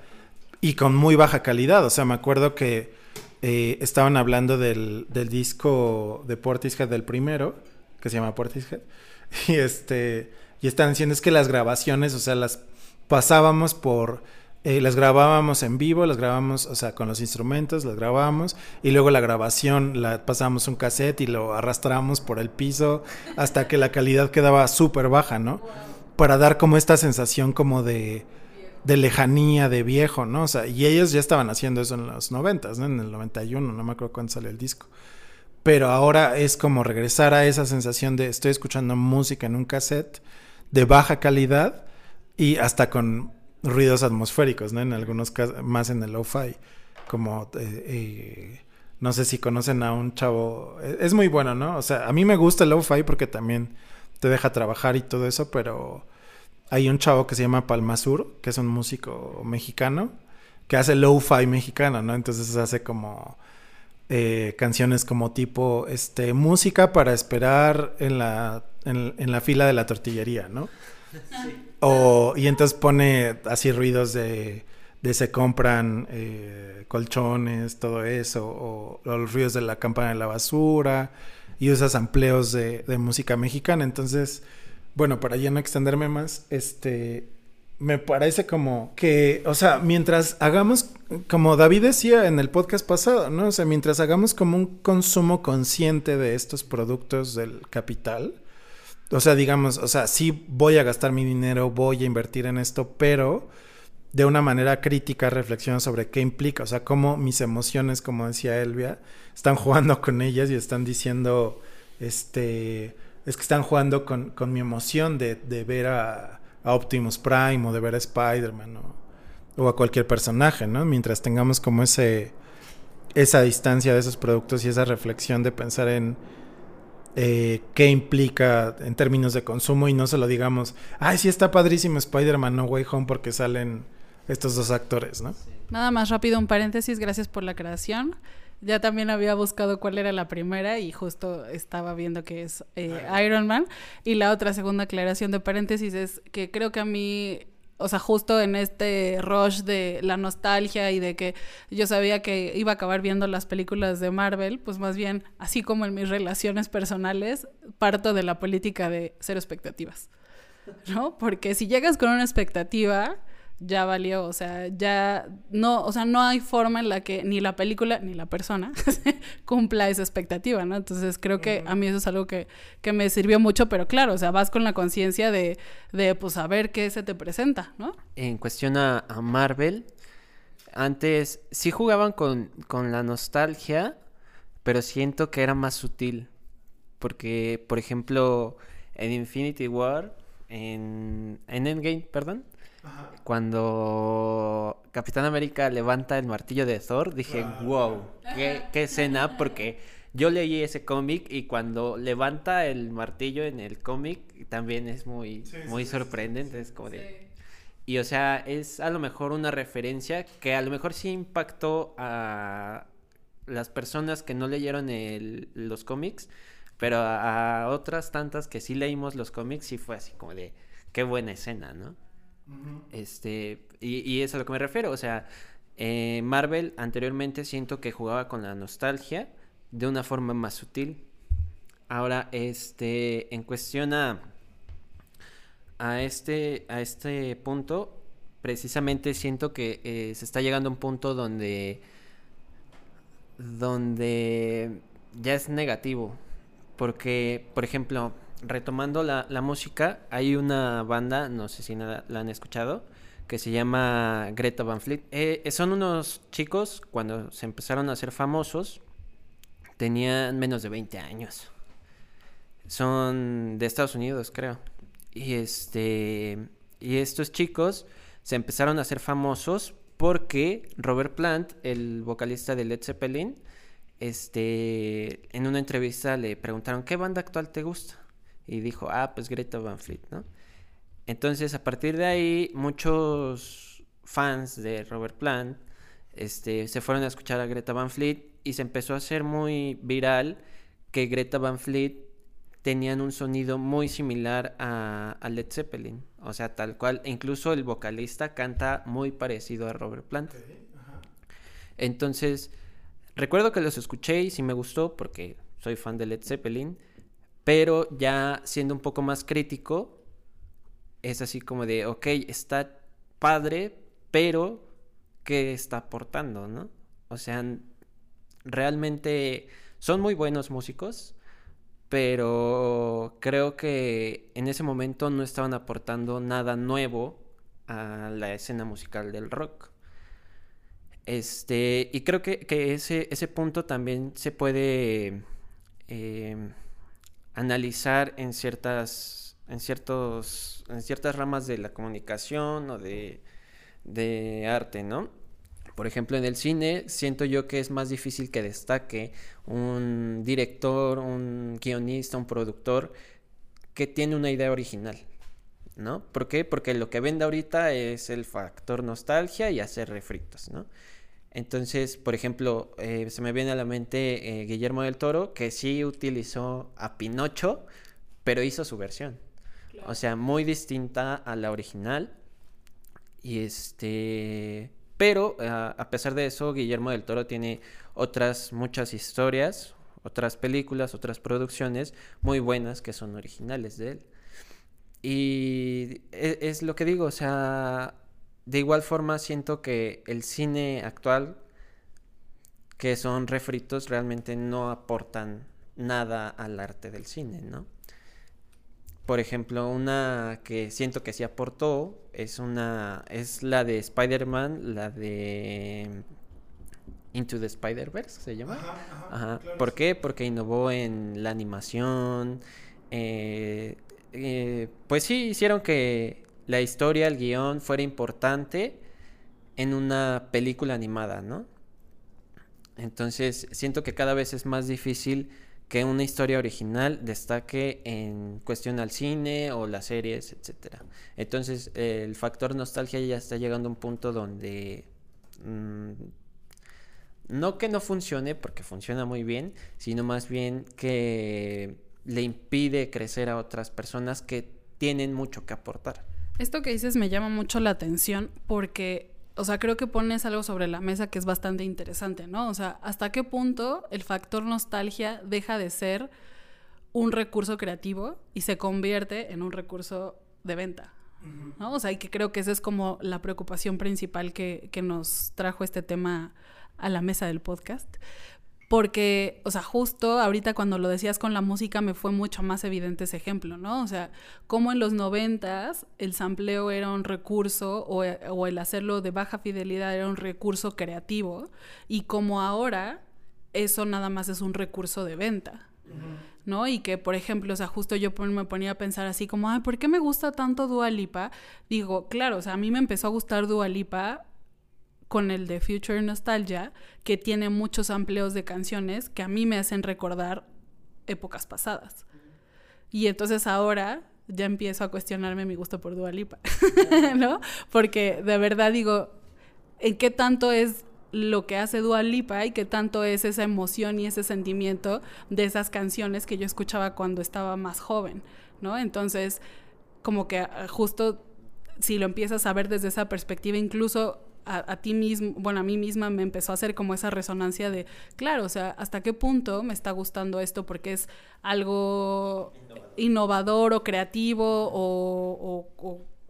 Speaker 1: y con muy baja calidad. O sea, me acuerdo que eh, estaban hablando del, del, disco de Portishead del primero, que se llama Portishead. Y este. Y están diciendo es que las grabaciones, o sea, las pasábamos por eh, las grabábamos en vivo, las grabábamos, o sea, con los instrumentos, las grabábamos y luego la grabación la pasábamos un cassette y lo arrastramos por el piso hasta que la calidad quedaba súper baja, ¿no? Para dar como esta sensación como de, de lejanía, de viejo, ¿no? O sea, y ellos ya estaban haciendo eso en los noventas, ¿no? En el 91, no me acuerdo cuándo salió el disco. Pero ahora es como regresar a esa sensación de estoy escuchando música en un cassette de baja calidad y hasta con ruidos atmosféricos, ¿no? En algunos casos, más en el lo-fi, como, eh, eh, no sé si conocen a un chavo, e, es muy bueno, ¿no? O sea, a mí me gusta el lo-fi porque también te deja trabajar y todo eso, pero hay un chavo que se llama Palmasur, que es un músico mexicano, que hace lo-fi mexicano, ¿no? Entonces hace como... Eh, canciones como tipo este música para esperar en la en, en la fila de la tortillería, ¿no? O, y entonces pone así ruidos de, de se compran eh, colchones, todo eso, o, los ruidos de la campana de la basura, y usas amplios de, de, música mexicana. Entonces, bueno, para ya no extenderme más, este, me parece como que, o sea, mientras hagamos, como David decía en el podcast pasado, ¿no? O sea, mientras hagamos como un consumo consciente de estos productos del capital, o sea, digamos, o sea, sí voy a gastar mi dinero, voy a invertir en esto, pero de una manera crítica reflexiona sobre qué implica, o sea, cómo mis emociones, como decía Elvia, están jugando con ellas y están diciendo, este, es que están jugando con, con mi emoción de, de ver a, Optimus Prime o de ver a Spider-Man o, o, a cualquier personaje, ¿no? Mientras tengamos como ese, esa distancia de esos productos y esa reflexión de pensar en eh, qué implica en términos de consumo y no se lo digamos, ay, sí está padrísimo Spider-Man No Way Home porque salen estos dos actores, ¿no?
Speaker 2: Nada más rápido un paréntesis, gracias por la creación. Ya también había buscado cuál era la primera y justo estaba viendo que es eh, Iron Man. Y la otra segunda aclaración de paréntesis es que creo que a mí o sea, justo en este rush de la nostalgia y de que yo sabía que iba a acabar viendo las películas de Marvel, pues más bien, así como en mis relaciones personales, parto de la política de cero expectativas, ¿no? Porque si llegas con una expectativa, ya valió, o sea, ya no, o sea, no hay forma en la que ni la película ni la persona cumpla esa expectativa, ¿no? Entonces creo que a mí eso es algo que, que me sirvió mucho, pero claro, o sea, vas con la conciencia de, de, pues, saber qué se te presenta, ¿no?
Speaker 3: En cuestión a, a Marvel, antes sí jugaban con, con la nostalgia, pero siento que era más sutil, porque, por ejemplo, en Infinity War, en, en Endgame, perdón, cuando Capitán América levanta el martillo de Thor, dije, wow, qué, qué escena, porque yo leí ese cómic y cuando levanta el martillo en el cómic también es muy, sí, muy sí, sorprendente. Es como de... Y o sea, es a lo mejor una referencia que a lo mejor sí impactó a las personas que no leyeron el, los cómics, pero a, a, otras tantas que sí leímos los cómics sí fue así como de, qué buena escena, ¿no? Este, y, y, es a lo que me refiero, o sea, eh, Marvel anteriormente siento que jugaba con la nostalgia de una forma más sutil. Ahora, este, en cuestión a, a, este, a este punto, precisamente siento que eh, se está llegando a un punto donde, donde ya es negativo. Porque, por ejemplo, retomando la, la, música, hay una banda, no sé si la, la han escuchado, que se llama Greta Van Fleet. Eh, son unos chicos, cuando se empezaron a hacer famosos, tenían menos de 20 años. Son de Estados Unidos, creo. Y este y estos chicos se empezaron a hacer famosos porque Robert Plant, el vocalista de Led Zeppelin, este en una entrevista le preguntaron, "¿Qué banda actual te gusta?" Y dijo, ah, pues Greta Van Fleet, ¿no? Entonces, a partir de ahí, muchos fans de Robert Plant este, se fueron a escuchar a Greta Van Fleet y se empezó a hacer muy viral que Greta Van Fleet tenían un sonido muy similar a, Led Zeppelin. O sea, tal cual. Incluso el vocalista canta muy parecido a Robert Plant. Entonces, recuerdo que los escuché y sí me gustó porque soy fan de Led Zeppelin. Pero ya siendo un poco más crítico, es así como de, ok, está padre, pero ¿qué está aportando, no? O sea, realmente son muy buenos músicos, pero creo que en ese momento no estaban aportando nada nuevo a la escena musical del rock. Este, y creo que, ese, ese punto también se puede eh, analizar en ciertas, en, ciertos, en ciertas ramas de la comunicación o de, de arte, ¿no? Por ejemplo, en el cine siento yo que es más difícil que destaque un director, un guionista, un productor que tiene una idea original, ¿no? ¿Por qué? Porque lo que vende ahorita es el factor nostalgia y hacer refritos, ¿no? Entonces, por ejemplo, eh, se me viene a la mente eh, Guillermo del Toro, que sí utilizó a Pinocho, pero hizo su versión. O sea, muy distinta a la original. Y este. Pero a pesar de eso, Guillermo del Toro tiene otras muchas historias, otras películas, otras producciones muy buenas que son originales de él. Y es, es lo que digo, o sea, de igual forma siento que el cine actual, que son refritos, realmente no aportan nada al arte del cine, ¿no? Por ejemplo, una que siento que sí aportó es una es la de Spider-Man, la de Into the Spider-Verse se llama. Ajá, ¿Por qué? Porque innovó en la animación. Eh, eh, pues sí, hicieron que la historia, el guion fuera importante en una película animada, ¿no? Entonces siento que cada vez es más difícil que una historia original destaque en cuestión al cine o las series, etc. Entonces el factor nostalgia ya está llegando a un punto donde mm, no que no funcione, porque funciona muy bien, sino más bien que le impide crecer a otras personas que tienen mucho que aportar.
Speaker 2: Esto que dices me llama mucho la atención porque, o sea, creo que pones algo sobre la mesa que es bastante interesante, ¿no? O sea, ¿hasta qué punto el factor nostalgia deja de ser un recurso creativo y se convierte en un recurso de venta? ¿no? O sea, y que creo que esa es como la preocupación principal que, que nos trajo este tema a la mesa del podcast. Porque, o sea, justo ahorita cuando lo decías con la música me fue mucho más evidente ese ejemplo, ¿no? O sea, como en los noventas el sampleo era un recurso o, o, el hacerlo de baja fidelidad era un recurso creativo y como ahora eso nada más es un recurso de venta. ¿No? Y que, por ejemplo, o sea, justo yo me ponía a pensar así como, ay, ¿por qué me gusta tanto Dua Lipa? Digo, claro, o sea, a mí me empezó a gustar Dua Lipa con el de Future Nostalgia, que tiene muchos amplios de canciones que a mí me hacen recordar épocas pasadas. Y entonces ahora ya empiezo a cuestionarme mi gusto por Dua Lipa, ¿no? Porque de verdad digo, ¿en qué tanto es lo que hace Dua Lipa y qué tanto es esa emoción y ese sentimiento de esas canciones que yo escuchaba cuando estaba más joven, ¿no? Entonces, como que ah, justo si lo empiezas a ver desde esa perspectiva, incluso a, ti mismo, bueno, a mí misma me empezó a hacer como esa resonancia de, claro, o sea, hasta qué punto me está gustando esto porque es algo innovador, o creativo o,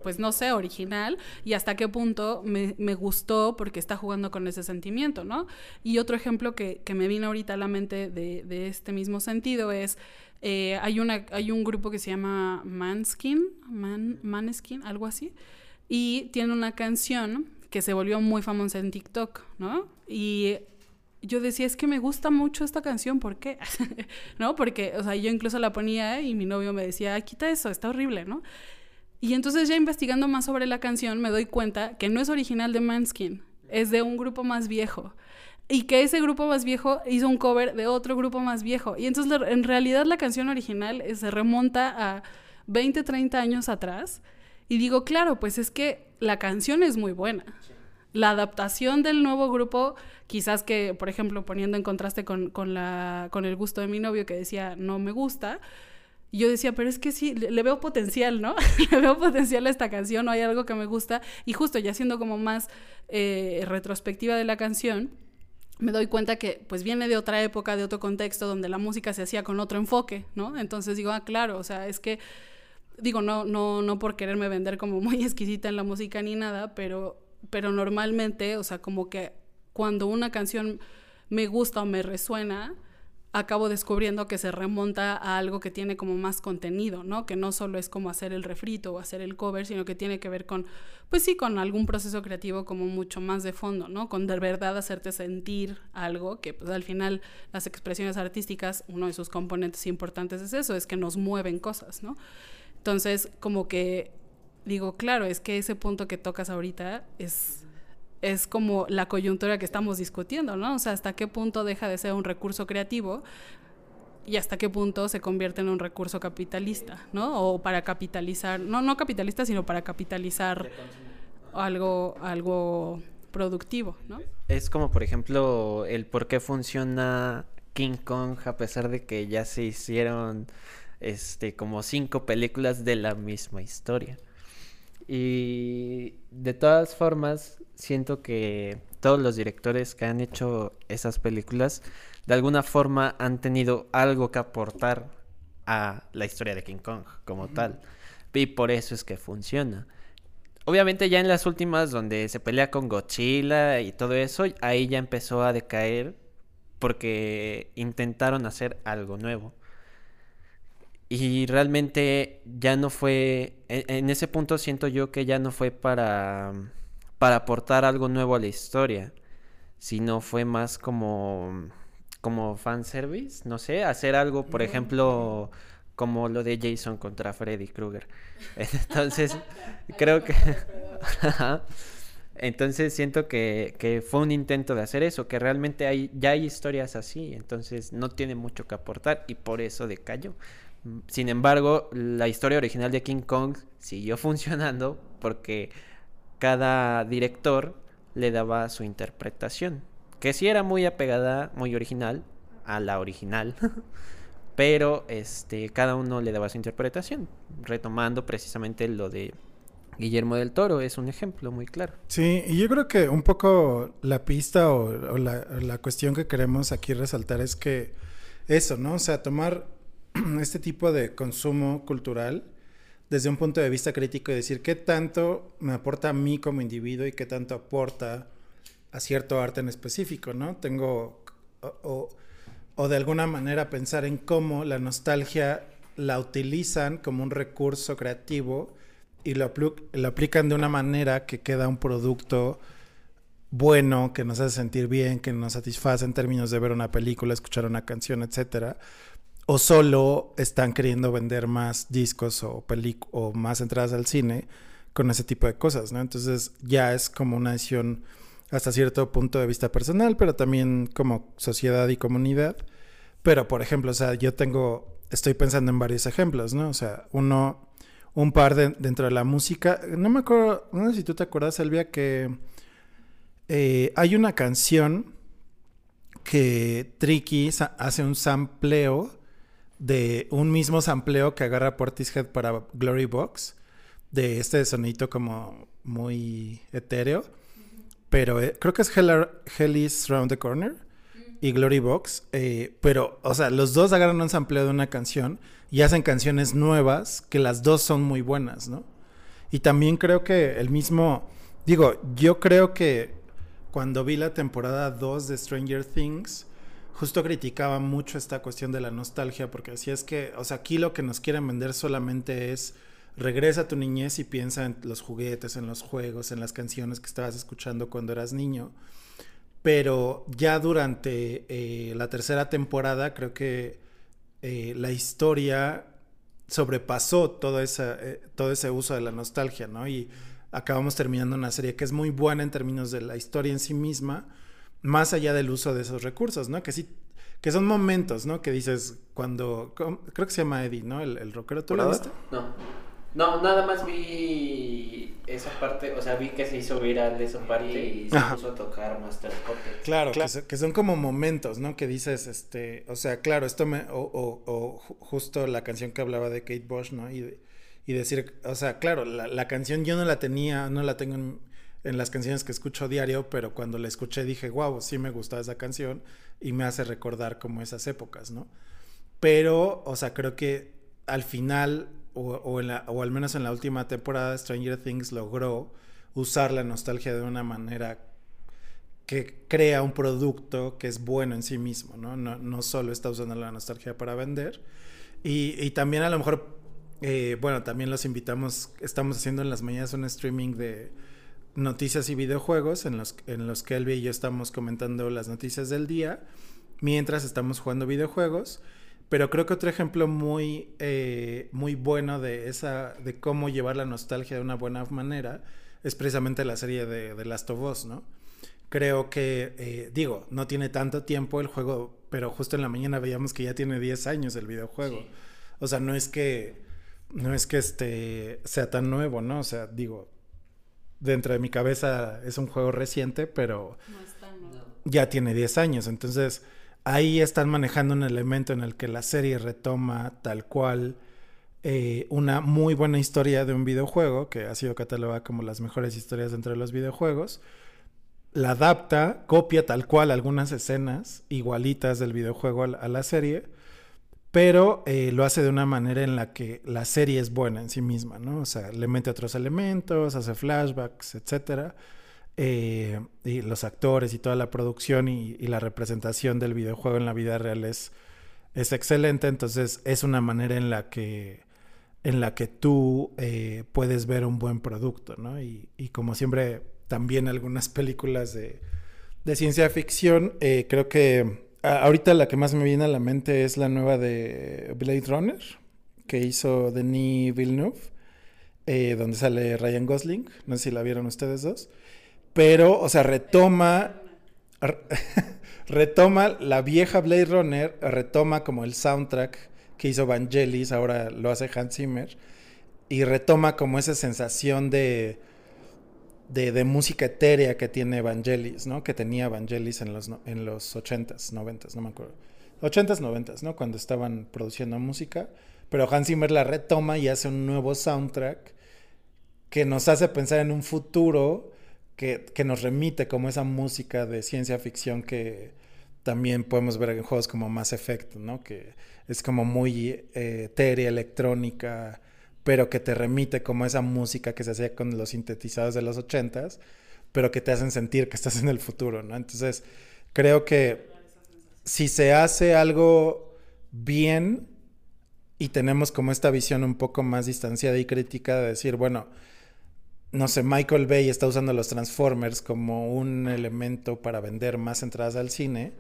Speaker 2: pues no sé, original, y hasta qué punto me, gustó porque está jugando con ese sentimiento, ¿no? Y otro ejemplo que, me vino ahorita a la mente de, este mismo sentido es, eh, hay, una, hay un grupo que se llama Manskin, Man, Maneskin, algo así, y tiene una canción que se volvió muy famosa en TikTok, ¿no? Y yo decía, es que me gusta mucho esta canción, ¿por qué? ¿No? Porque, o sea, yo incluso la ponía y mi novio me decía, quita eso, está horrible, ¿no? Y entonces ya investigando más sobre la canción me doy cuenta que no es original de Manskin, es de un grupo más viejo. Y que ese grupo más viejo hizo un cover de otro grupo más viejo. Y entonces en realidad la canción original eh, se remonta a 20, 30 años atrás y digo, claro, pues es que la canción es muy buena. La adaptación del nuevo grupo, quizás que, por ejemplo, poniendo en contraste con, con, la, con el gusto de mi novio que decía no me gusta, yo decía, pero es que sí, le, veo potencial, ¿no? le veo potencial a esta canción, o hay algo que me gusta. Y justo ya siendo como más eh, retrospectiva de la canción, me doy cuenta que pues viene de otra época, de otro contexto, donde la música se hacía con otro enfoque, ¿no? Entonces digo, ah, claro, o sea, es que digo, no, no, no por quererme vender como muy exquisita en la música ni nada, pero, pero normalmente, o sea, como que cuando una canción me gusta o me resuena, acabo descubriendo que se remonta a algo que tiene como más contenido, ¿no? Que no solo es como hacer el refrito o hacer el cover, sino que tiene que ver con, pues sí, con algún proceso creativo como mucho más de fondo, ¿no? Con de verdad hacerte sentir algo, que pues al final las expresiones artísticas, uno de sus componentes importantes es eso, es que nos mueven cosas, ¿no? Entonces, como que digo, claro, es que ese punto que tocas ahorita es es como la coyuntura que estamos discutiendo, ¿no? O sea, hasta qué punto deja de ser un recurso creativo y hasta qué punto se convierte en un recurso capitalista, ¿no? O para capitalizar, no, no capitalista, sino para capitalizar algo, algo productivo, ¿no?
Speaker 3: Es como, por ejemplo, el por qué funciona King Kong a pesar de que ya se hicieron este como cinco películas de la misma historia. Y de todas formas, siento que todos los directores que han hecho esas películas, de alguna forma han tenido algo que aportar a la historia de King Kong como tal. Y por eso es que funciona. Obviamente ya en las últimas donde se pelea con Godzilla y todo eso, ahí ya empezó a decaer porque intentaron hacer algo nuevo. Y realmente ya no fue, e, en, ese punto siento yo que ya no fue para, para aportar algo nuevo a la historia, sino fue más como, como fanservice, no sé, hacer algo, por ejemplo, como lo de Jason contra Freddy Krueger. Entonces, creo que... Entonces siento que, que, fue un intento de hacer eso, que realmente hay, ya hay historias así, entonces no tiene mucho que aportar y por eso decayó. Sin embargo, la historia original de King Kong siguió funcionando porque cada director le daba su interpretación, que sí era muy apegada, muy original a la original, pero este cada uno le daba su interpretación, retomando precisamente lo de Guillermo del Toro es un ejemplo muy claro.
Speaker 1: Sí, y yo creo que un poco la pista o, la, la, cuestión que queremos aquí resaltar es que eso, ¿no? O sea, tomar este tipo de consumo cultural desde un punto de vista crítico y decir qué tanto me aporta a mí como individuo y qué tanto aporta a cierto arte en específico, ¿no? Tengo, o, o de alguna manera pensar en cómo la nostalgia la utilizan como un recurso creativo y lo, lo aplican de una manera que queda un producto bueno, que nos hace sentir bien, que nos satisface en términos de ver una película, escuchar una canción, etcétera, o solo están queriendo vender más discos o, o más entradas al cine con ese tipo de cosas, ¿no? Entonces ya es como una decisión hasta cierto punto de vista personal, pero también como sociedad y comunidad. Pero, por ejemplo, o sea, yo tengo, estoy pensando en varios ejemplos, ¿no? O sea, uno, un par dentro de la música, no me acuerdo, no sé si tú te acuerdas, Elvia, que eh, hay una canción que Tricky hace un sampleo de un mismo sampleo que agarra Portishead para Glory Box, de este sonito como muy etéreo, pero eh, creo que es Hell, is Round the Corner y Glory Box, eh, pero, o sea, los dos agarran un sampleo de una canción y hacen canciones nuevas que las dos son muy buenas, ¿no? Y también creo que el mismo, digo, yo creo que cuando vi la temporada 2 de Stranger Things, justo criticaba mucho esta cuestión de la nostalgia, porque así es que, o sea, aquí lo que nos quieren vender solamente es regresa a tu niñez y piensa en los juguetes, en los juegos, en las canciones que estabas escuchando cuando eras niño. Pero ya durante eh, la tercera temporada creo que eh, la historia sobrepasó todo, esa, eh, todo ese uso de la nostalgia, ¿no? Y acabamos terminando una serie que es muy buena en términos de la historia en sí misma, más allá del uso de esos recursos, ¿no? Que sí, que son momentos, ¿no? Que dices cuando, creo que se llama Eddie, ¿no? El, el rockero, ¿tú lo viste?
Speaker 3: No, no, nada más vi esa parte, o sea, vi que se hizo viral esa parte y se puso a tocar Master Puppet.
Speaker 1: Claro, Que, son como momentos, ¿no? Que dices, este, o sea, claro, esto me, o, o, o justo la canción que hablaba de Kate Bush, ¿no? Y, y decir, o sea, claro, la, la, canción yo no la tenía, no la tengo en, en, las canciones que escucho diario, pero cuando la escuché dije, wow, sí me gustaba esa canción y me hace recordar como esas épocas, ¿no? Pero, o sea, creo que al final o, al menos en la última temporada, Stranger Things logró usar la nostalgia de una manera que crea un producto que es bueno en sí mismo, ¿no? No, solo está usando la nostalgia para vender. Y, también a lo mejor, eh, bueno, también los invitamos, estamos haciendo en las mañanas un streaming de noticias y videojuegos en los, en los que Elvi y yo estamos comentando las noticias del día mientras estamos jugando videojuegos. Pero creo que otro ejemplo muy, eh, muy bueno de esa, de cómo llevar la nostalgia de una buena manera, es precisamente la serie de, The Last of Us, ¿no? Creo que, eh, digo, no tiene tanto tiempo el juego, pero justo en la mañana veíamos que ya tiene 10 años el videojuego. O sea, no es que, no es que este sea tan nuevo, ¿no? O sea, digo, dentro de mi cabeza es un juego reciente, pero ya tiene 10 años. Entonces, ahí están manejando un elemento en el que la serie retoma tal cual eh, una muy buena historia de un videojuego, que ha sido catalogada como las mejores historias dentro de los videojuegos. La adapta, copia tal cual algunas escenas igualitas del videojuego a la, serie, pero eh, lo hace de una manera en la que la serie es buena en sí misma, ¿no? O sea, le mete otros elementos, hace flashbacks, etcétera eh, y los actores y toda la producción y, la representación del videojuego en la vida real es, es excelente. Entonces es una manera en la que, en la que tú eh, puedes ver un buen producto, ¿no? Y, como siempre, también algunas películas de, de ciencia ficción, eh, creo que ahorita la que más me viene a la mente es la nueva de Blade Runner, que hizo Denis Villeneuve, donde sale Ryan Gosling. No sé si la vieron ustedes dos. Pero, o sea, retoma. retoma la vieja Blade Runner, retoma como el soundtrack que hizo Vangelis, ahora lo hace Hans Zimmer, y retoma como esa sensación de, de, música etérea que tiene Vangelis, ¿no? Que tenía Vangelis en los, en los 80s, 90s, no me acuerdo. 80s, 90s, ¿no? Cuando estaban produciendo música. Pero Hans Zimmer la retoma y hace un nuevo soundtrack que nos hace pensar en un futuro que, nos remite como esa música de ciencia ficción que también podemos ver en juegos como Mass Effect, ¿no? Que es como muy eh, etérea, electrónica, pero que te remite como esa música que se hacía con los sintetizados de los ochentas, pero que te hacen sentir que estás en el futuro, ¿no? Entonces, creo que si se hace algo bien y tenemos como esta visión un poco más distanciada y crítica de decir, bueno, no sé, Michael Bay está usando los Transformers como un elemento para vender más entradas al cine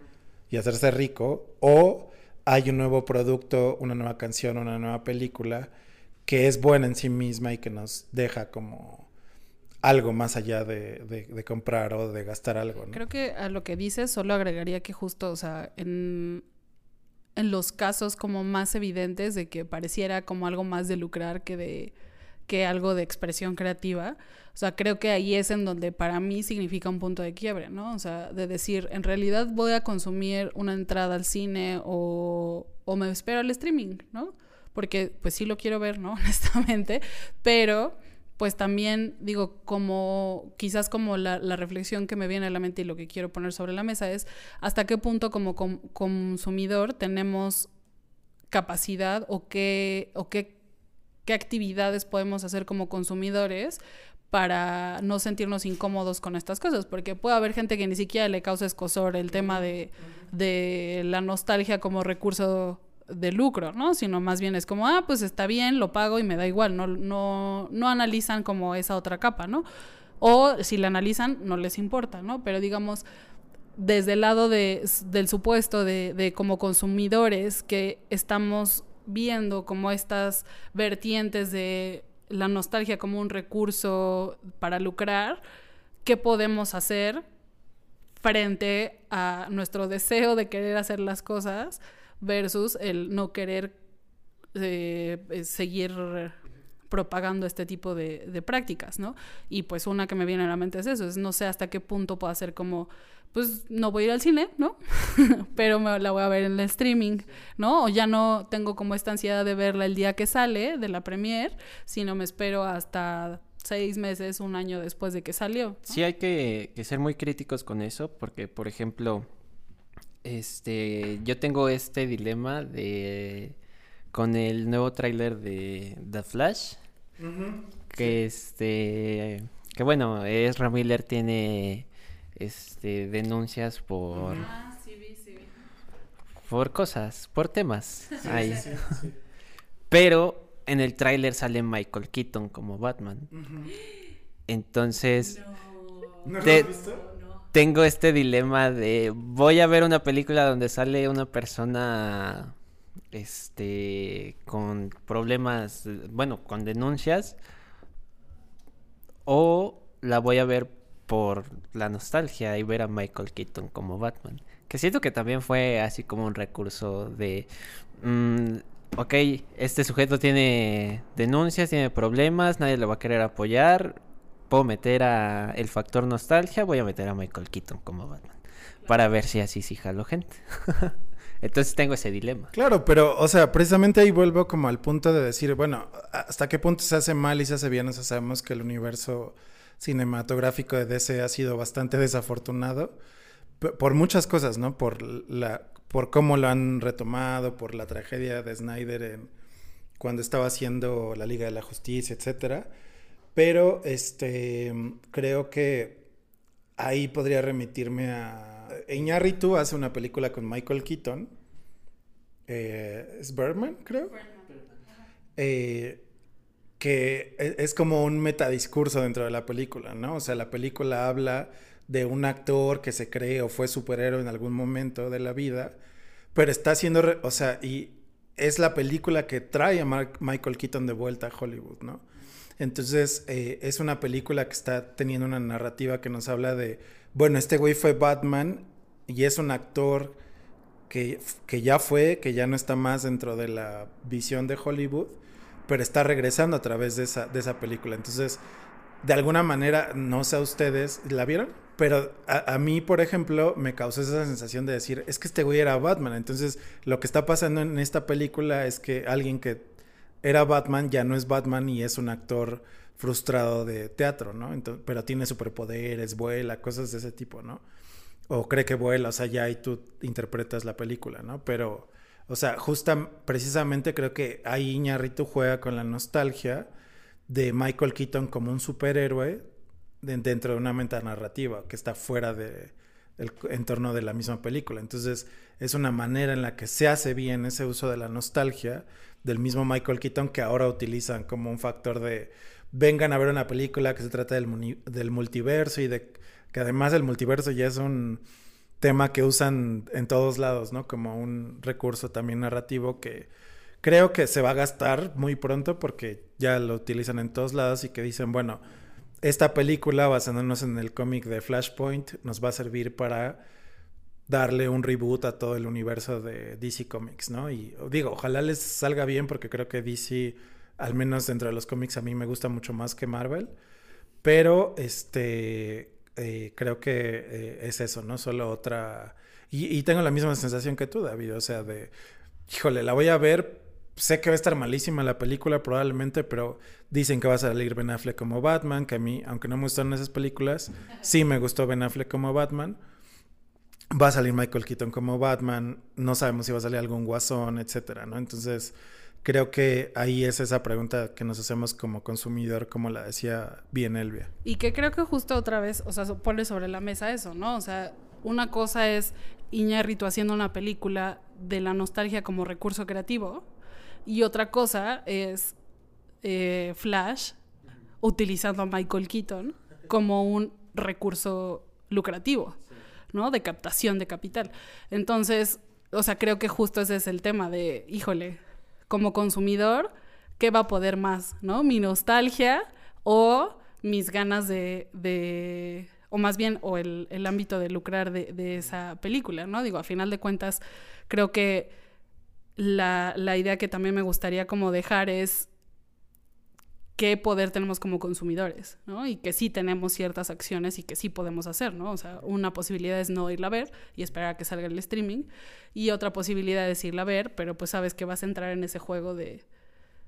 Speaker 1: y hacerse rico, o hay un nuevo producto, una nueva canción, una nueva película que es buena en sí misma y que nos deja como algo más allá de, comprar o de gastar algo.
Speaker 2: Creo que a lo que dices solo agregaría que justo, o sea, en, en los casos como más evidentes de que pareciera como algo más de lucrar que de que algo de expresión creativa. O sea, creo que ahí es en donde para mí significa un punto de quiebre, ¿no? O sea, de decir, en realidad voy a consumir una entrada al cine o, o me espero al streaming, ¿no? Porque pues sí lo quiero ver, ¿no? Honestamente, pero pues también digo, como quizás como la, reflexión que me viene a la mente y lo que quiero poner sobre la mesa es hasta qué punto como consumidor tenemos capacidad o qué, o qué qué actividades podemos hacer como consumidores para no sentirnos incómodos con estas cosas, porque puede haber gente que ni siquiera le causa escosor el tema de, de la nostalgia como recurso de lucro, ¿no? Sino más bien es como, ah, pues está bien, lo pago y me da igual, no, no, no analizan como esa otra capa, ¿no? O si la analizan, no les importa, ¿no? Pero digamos, desde el lado de, del supuesto de, de como consumidores que estamos viendo como estas vertientes de la nostalgia como un recurso para lucrar, ¿qué podemos hacer frente a nuestro deseo de querer hacer las cosas versus el no querer eh, seguir propagando este tipo de, prácticas, ¿no? Y pues una que me viene a la mente es eso, es no sé hasta qué punto puedo hacer como, pues no voy a ir al cine, ¿no? Pero me la voy a ver en el streaming, ¿no? O ya no tengo como esta ansiedad de verla el día que sale de la premier, sino me espero hasta seis meses, un año después de que salió.
Speaker 3: Sí hay que ser muy críticos con eso, porque por ejemplo, este, yo tengo este dilema de con el nuevo tráiler de The Flash. Que este. Que bueno, Ezra Miller tiene este denuncias por.
Speaker 2: Ah, sí vi, sí vi.
Speaker 3: Por cosas, por temas. ahí. Pero en el tráiler sale Michael Keaton como Batman. Entonces.
Speaker 1: ¿No lo has visto?
Speaker 3: Tengo este dilema de. Voy a ver una película donde sale una persona este con problemas, bueno, con denuncias o la voy a ver por la nostalgia y ver a Michael Keaton como Batman. Que siento que también fue así como un recurso de, mm, ok, este sujeto tiene denuncias, tiene problemas, nadie le va a querer apoyar, puedo meter a el factor nostalgia, voy a meter a Michael Keaton como Batman. Para ver si así sí jalo gente. Entonces tengo ese dilema.
Speaker 1: Claro, pero, o sea, precisamente ahí vuelvo como al punto de decir, bueno, ¿hasta qué punto se hace mal y se hace bien? O sea, sabemos que el universo cinematográfico de DC ha sido bastante desafortunado por muchas cosas, ¿no? Por la por cómo lo han retomado, por la tragedia de Snyder en, cuando estaba haciendo la Liga de la Justicia, etcétera. Pero este creo que ahí podría remitirme a Iñárritu hace una película con Michael Keaton. Eh, ¿Es Birdman, creo? Eh, que e, es como un metadiscurso dentro de la película, ¿no? O sea, la película habla de un actor que se cree o fue superhéroe en algún momento de la vida, pero está haciendo, o sea, y es la película que trae a Michael Keaton de vuelta a Hollywood, ¿no? Entonces, eh, es una película que está teniendo una narrativa que nos habla de, bueno, este güey fue Batman y es un actor que, que, ya fue, que ya no está más dentro de la visión de Hollywood, pero está regresando a través de esa, de esa película. Entonces, de alguna manera, no sé a ustedes, ¿la vieron? Pero a, a, mí, por ejemplo, me causó esa sensación de decir, es que este güey era Batman. Entonces, lo que está pasando en esta película es que alguien que era Batman ya no es Batman y es un actor frustrado de teatro, ¿no? Pero tiene superpoderes, vuela, cosas de ese tipo, ¿no? o cree que vuela, o sea, ya y tú interpretas la película, ¿no? Pero, o sea, justa, precisamente creo que ahí Iñarritu juega con la nostalgia de Michael Keaton como un superhéroe dentro de una metanarrativa que está fuera de el entorno de la misma película. Entonces, es una manera en la que se hace bien ese uso de la nostalgia del mismo Michael Keaton que ahora utilizan como un factor de vengan a ver una película que se trata del, del multiverso y de que además el multiverso ya es un tema que usan en todos lados, ¿no? Como un recurso también narrativo que creo que se va a gastar muy pronto porque ya lo utilizan en todos lados y que dicen, bueno, esta película basándonos en el cómic de Flashpoint nos va a servir para darle un reboot a todo el universo de DC Comics, ¿no? Y digo, ojalá les salga bien porque creo que DC, al menos dentro de los cómics, a mí me gusta mucho más que Marvel. Pero, este, eh, creo que eh, es eso, ¿no? Solo otra... Y, tengo la misma sensación que tú, David, o sea, de, híjole, la voy a ver, sé que va a estar malísima la película probablemente, pero dicen que va a salir Ben Affleck como Batman, que a mí, aunque no me gustan esas películas, sí me gustó Ben Affleck como Batman. Va a salir Michael Keaton como Batman, no sabemos si va a salir algún guasón, etcétera, ¿no? Entonces, creo que ahí es esa pregunta que nos hacemos como consumidor, como la decía bien Elvia.
Speaker 2: Y que creo que justo otra vez, o sea, pone sobre la mesa eso, ¿no? O sea, una cosa es Iñárritu haciendo una película de la nostalgia como recurso creativo y otra cosa es eh, Flash utilizando a Michael Keaton como un recurso lucrativo, ¿no? De captación de capital. Entonces, o sea, creo que justo ese es el tema de, híjole, como consumidor, ¿qué va a poder más? ¿No? Mi nostalgia o mis ganas de, o más bien, o el, ámbito de lucrar de, esa película, ¿no? Digo, a final de cuentas, creo que la, la idea que también me gustaría como dejar es qué poder tenemos como consumidores, ¿no? Y que sí tenemos ciertas acciones y que sí podemos hacer, ¿no? O sea, una posibilidad es no irla a ver y esperar a que salga el streaming y otra posibilidad es irla a ver, pero pues sabes que vas a entrar en ese juego de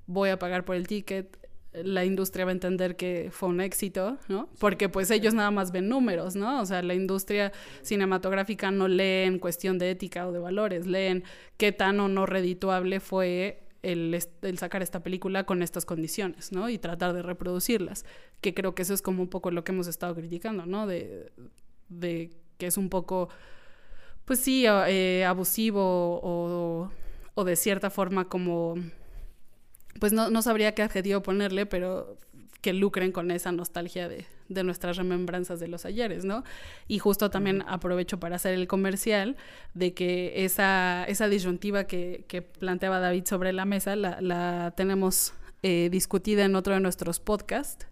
Speaker 2: voy a pagar por el ticket, la industria va a entender que fue un éxito, ¿no? Porque pues ellos nada más ven números, ¿no? O sea, la industria cinematográfica no lee en cuestión de ética o de valores, leen qué tan o no redituable fue el, sacar esta película con estas condiciones, ¿no? Y tratar de reproducirlas, que creo que eso es como un poco lo que hemos estado criticando, ¿no? De, que es un poco, pues sí, eh, abusivo o, o de cierta forma como pues no, no, sabría qué adjetivo ponerle, pero que lucren con esa nostalgia de, de, nuestras remembranzas de los ayeres, ¿no? Y justo también aprovecho para hacer el comercial de que esa, esa disyuntiva que, que planteaba David sobre la mesa la, la tenemos eh, discutida en otro de nuestros podcasts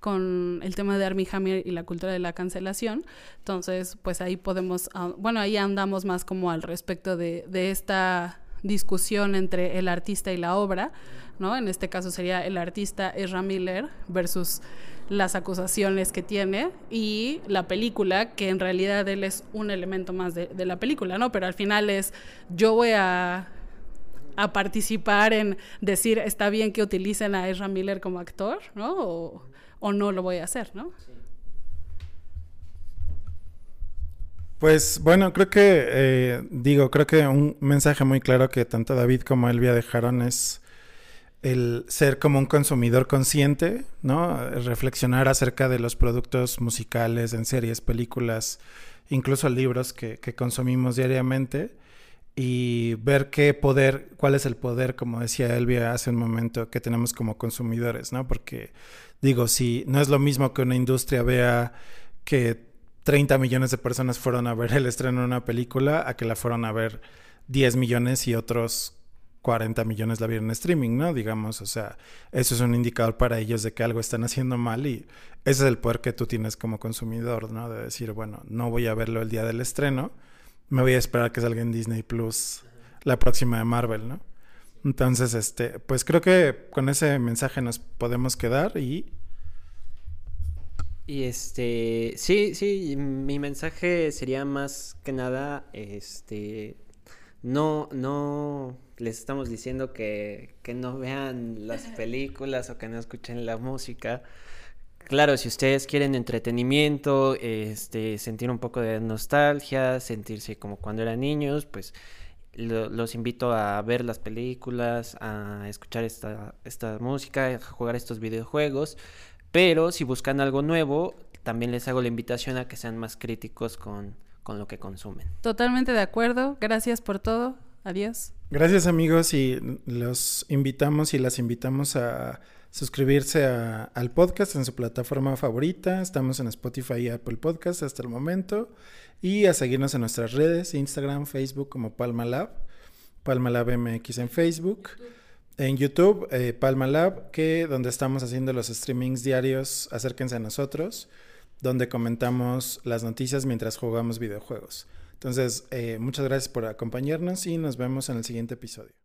Speaker 2: con el tema de Armie Hammer y la cultura de la cancelación. Entonces, pues ahí podemos, ah, bueno, ahí andamos más como al respecto de, de esta discusión entre el artista y la obra, ¿no? En este caso sería el artista Ezra Miller versus las acusaciones que tiene y la película, que en realidad él es un elemento más de, la película, ¿no? Pero al final es, yo voy a, a, participar en decir, está bien que utilicen a Ezra Miller como actor, ¿no? O, o no lo voy a hacer, ¿no?
Speaker 1: Pues bueno, creo que, eh, digo, creo que un mensaje muy claro que tanto David como Elvia dejaron es el ser como un consumidor consciente, ¿no? Reflexionar acerca de los productos musicales, en series, películas, incluso libros que, que consumimos diariamente y ver qué poder, cuál es el poder, como decía Elvia hace un momento, que tenemos como consumidores, ¿no? Porque digo, si no es lo mismo que una industria vea que 30 millones de personas fueron a ver el estreno de una película a que la fueron a ver 10 millones y otros 40 millones la vieron en streaming, ¿no? Digamos, o sea, eso es un indicador para ellos de que algo están haciendo mal y ese es el poder que tú tienes como consumidor, ¿no? De decir, bueno, no voy a verlo el día del estreno, me voy a esperar que salga en Disney Plus la próxima de Marvel, ¿no? Entonces, este, pues creo que con ese mensaje nos podemos quedar y
Speaker 3: y este, sí, sí, mi mensaje sería más que nada, este, no, no les estamos diciendo que, que no vean las películas o que no escuchen la música. Claro, si ustedes quieren entretenimiento, este, sentir un poco de nostalgia, sentirse como cuando eran niños, pues los invito a ver las películas, a escuchar esta, esta música, a jugar estos videojuegos. Pero si buscan algo nuevo, también les hago la invitación a que sean más críticos con, lo que consumen.
Speaker 2: Totalmente de acuerdo. Gracias por todo. Adiós.
Speaker 1: Gracias amigos y los invitamos y las invitamos a suscribirse al podcast en su plataforma favorita. Estamos en Spotify y Apple Podcast hasta el momento. Y a seguirnos en nuestras redes, Instagram, Facebook como Palma Lab, Palma Lab MX en Facebook en YouTube, eh, Palma Lab, que donde estamos haciendo los streamings diarios, acérquense a nosotros, donde comentamos las noticias mientras jugamos videojuegos. Entonces, eh, muchas gracias por acompañarnos y nos vemos en el siguiente episodio.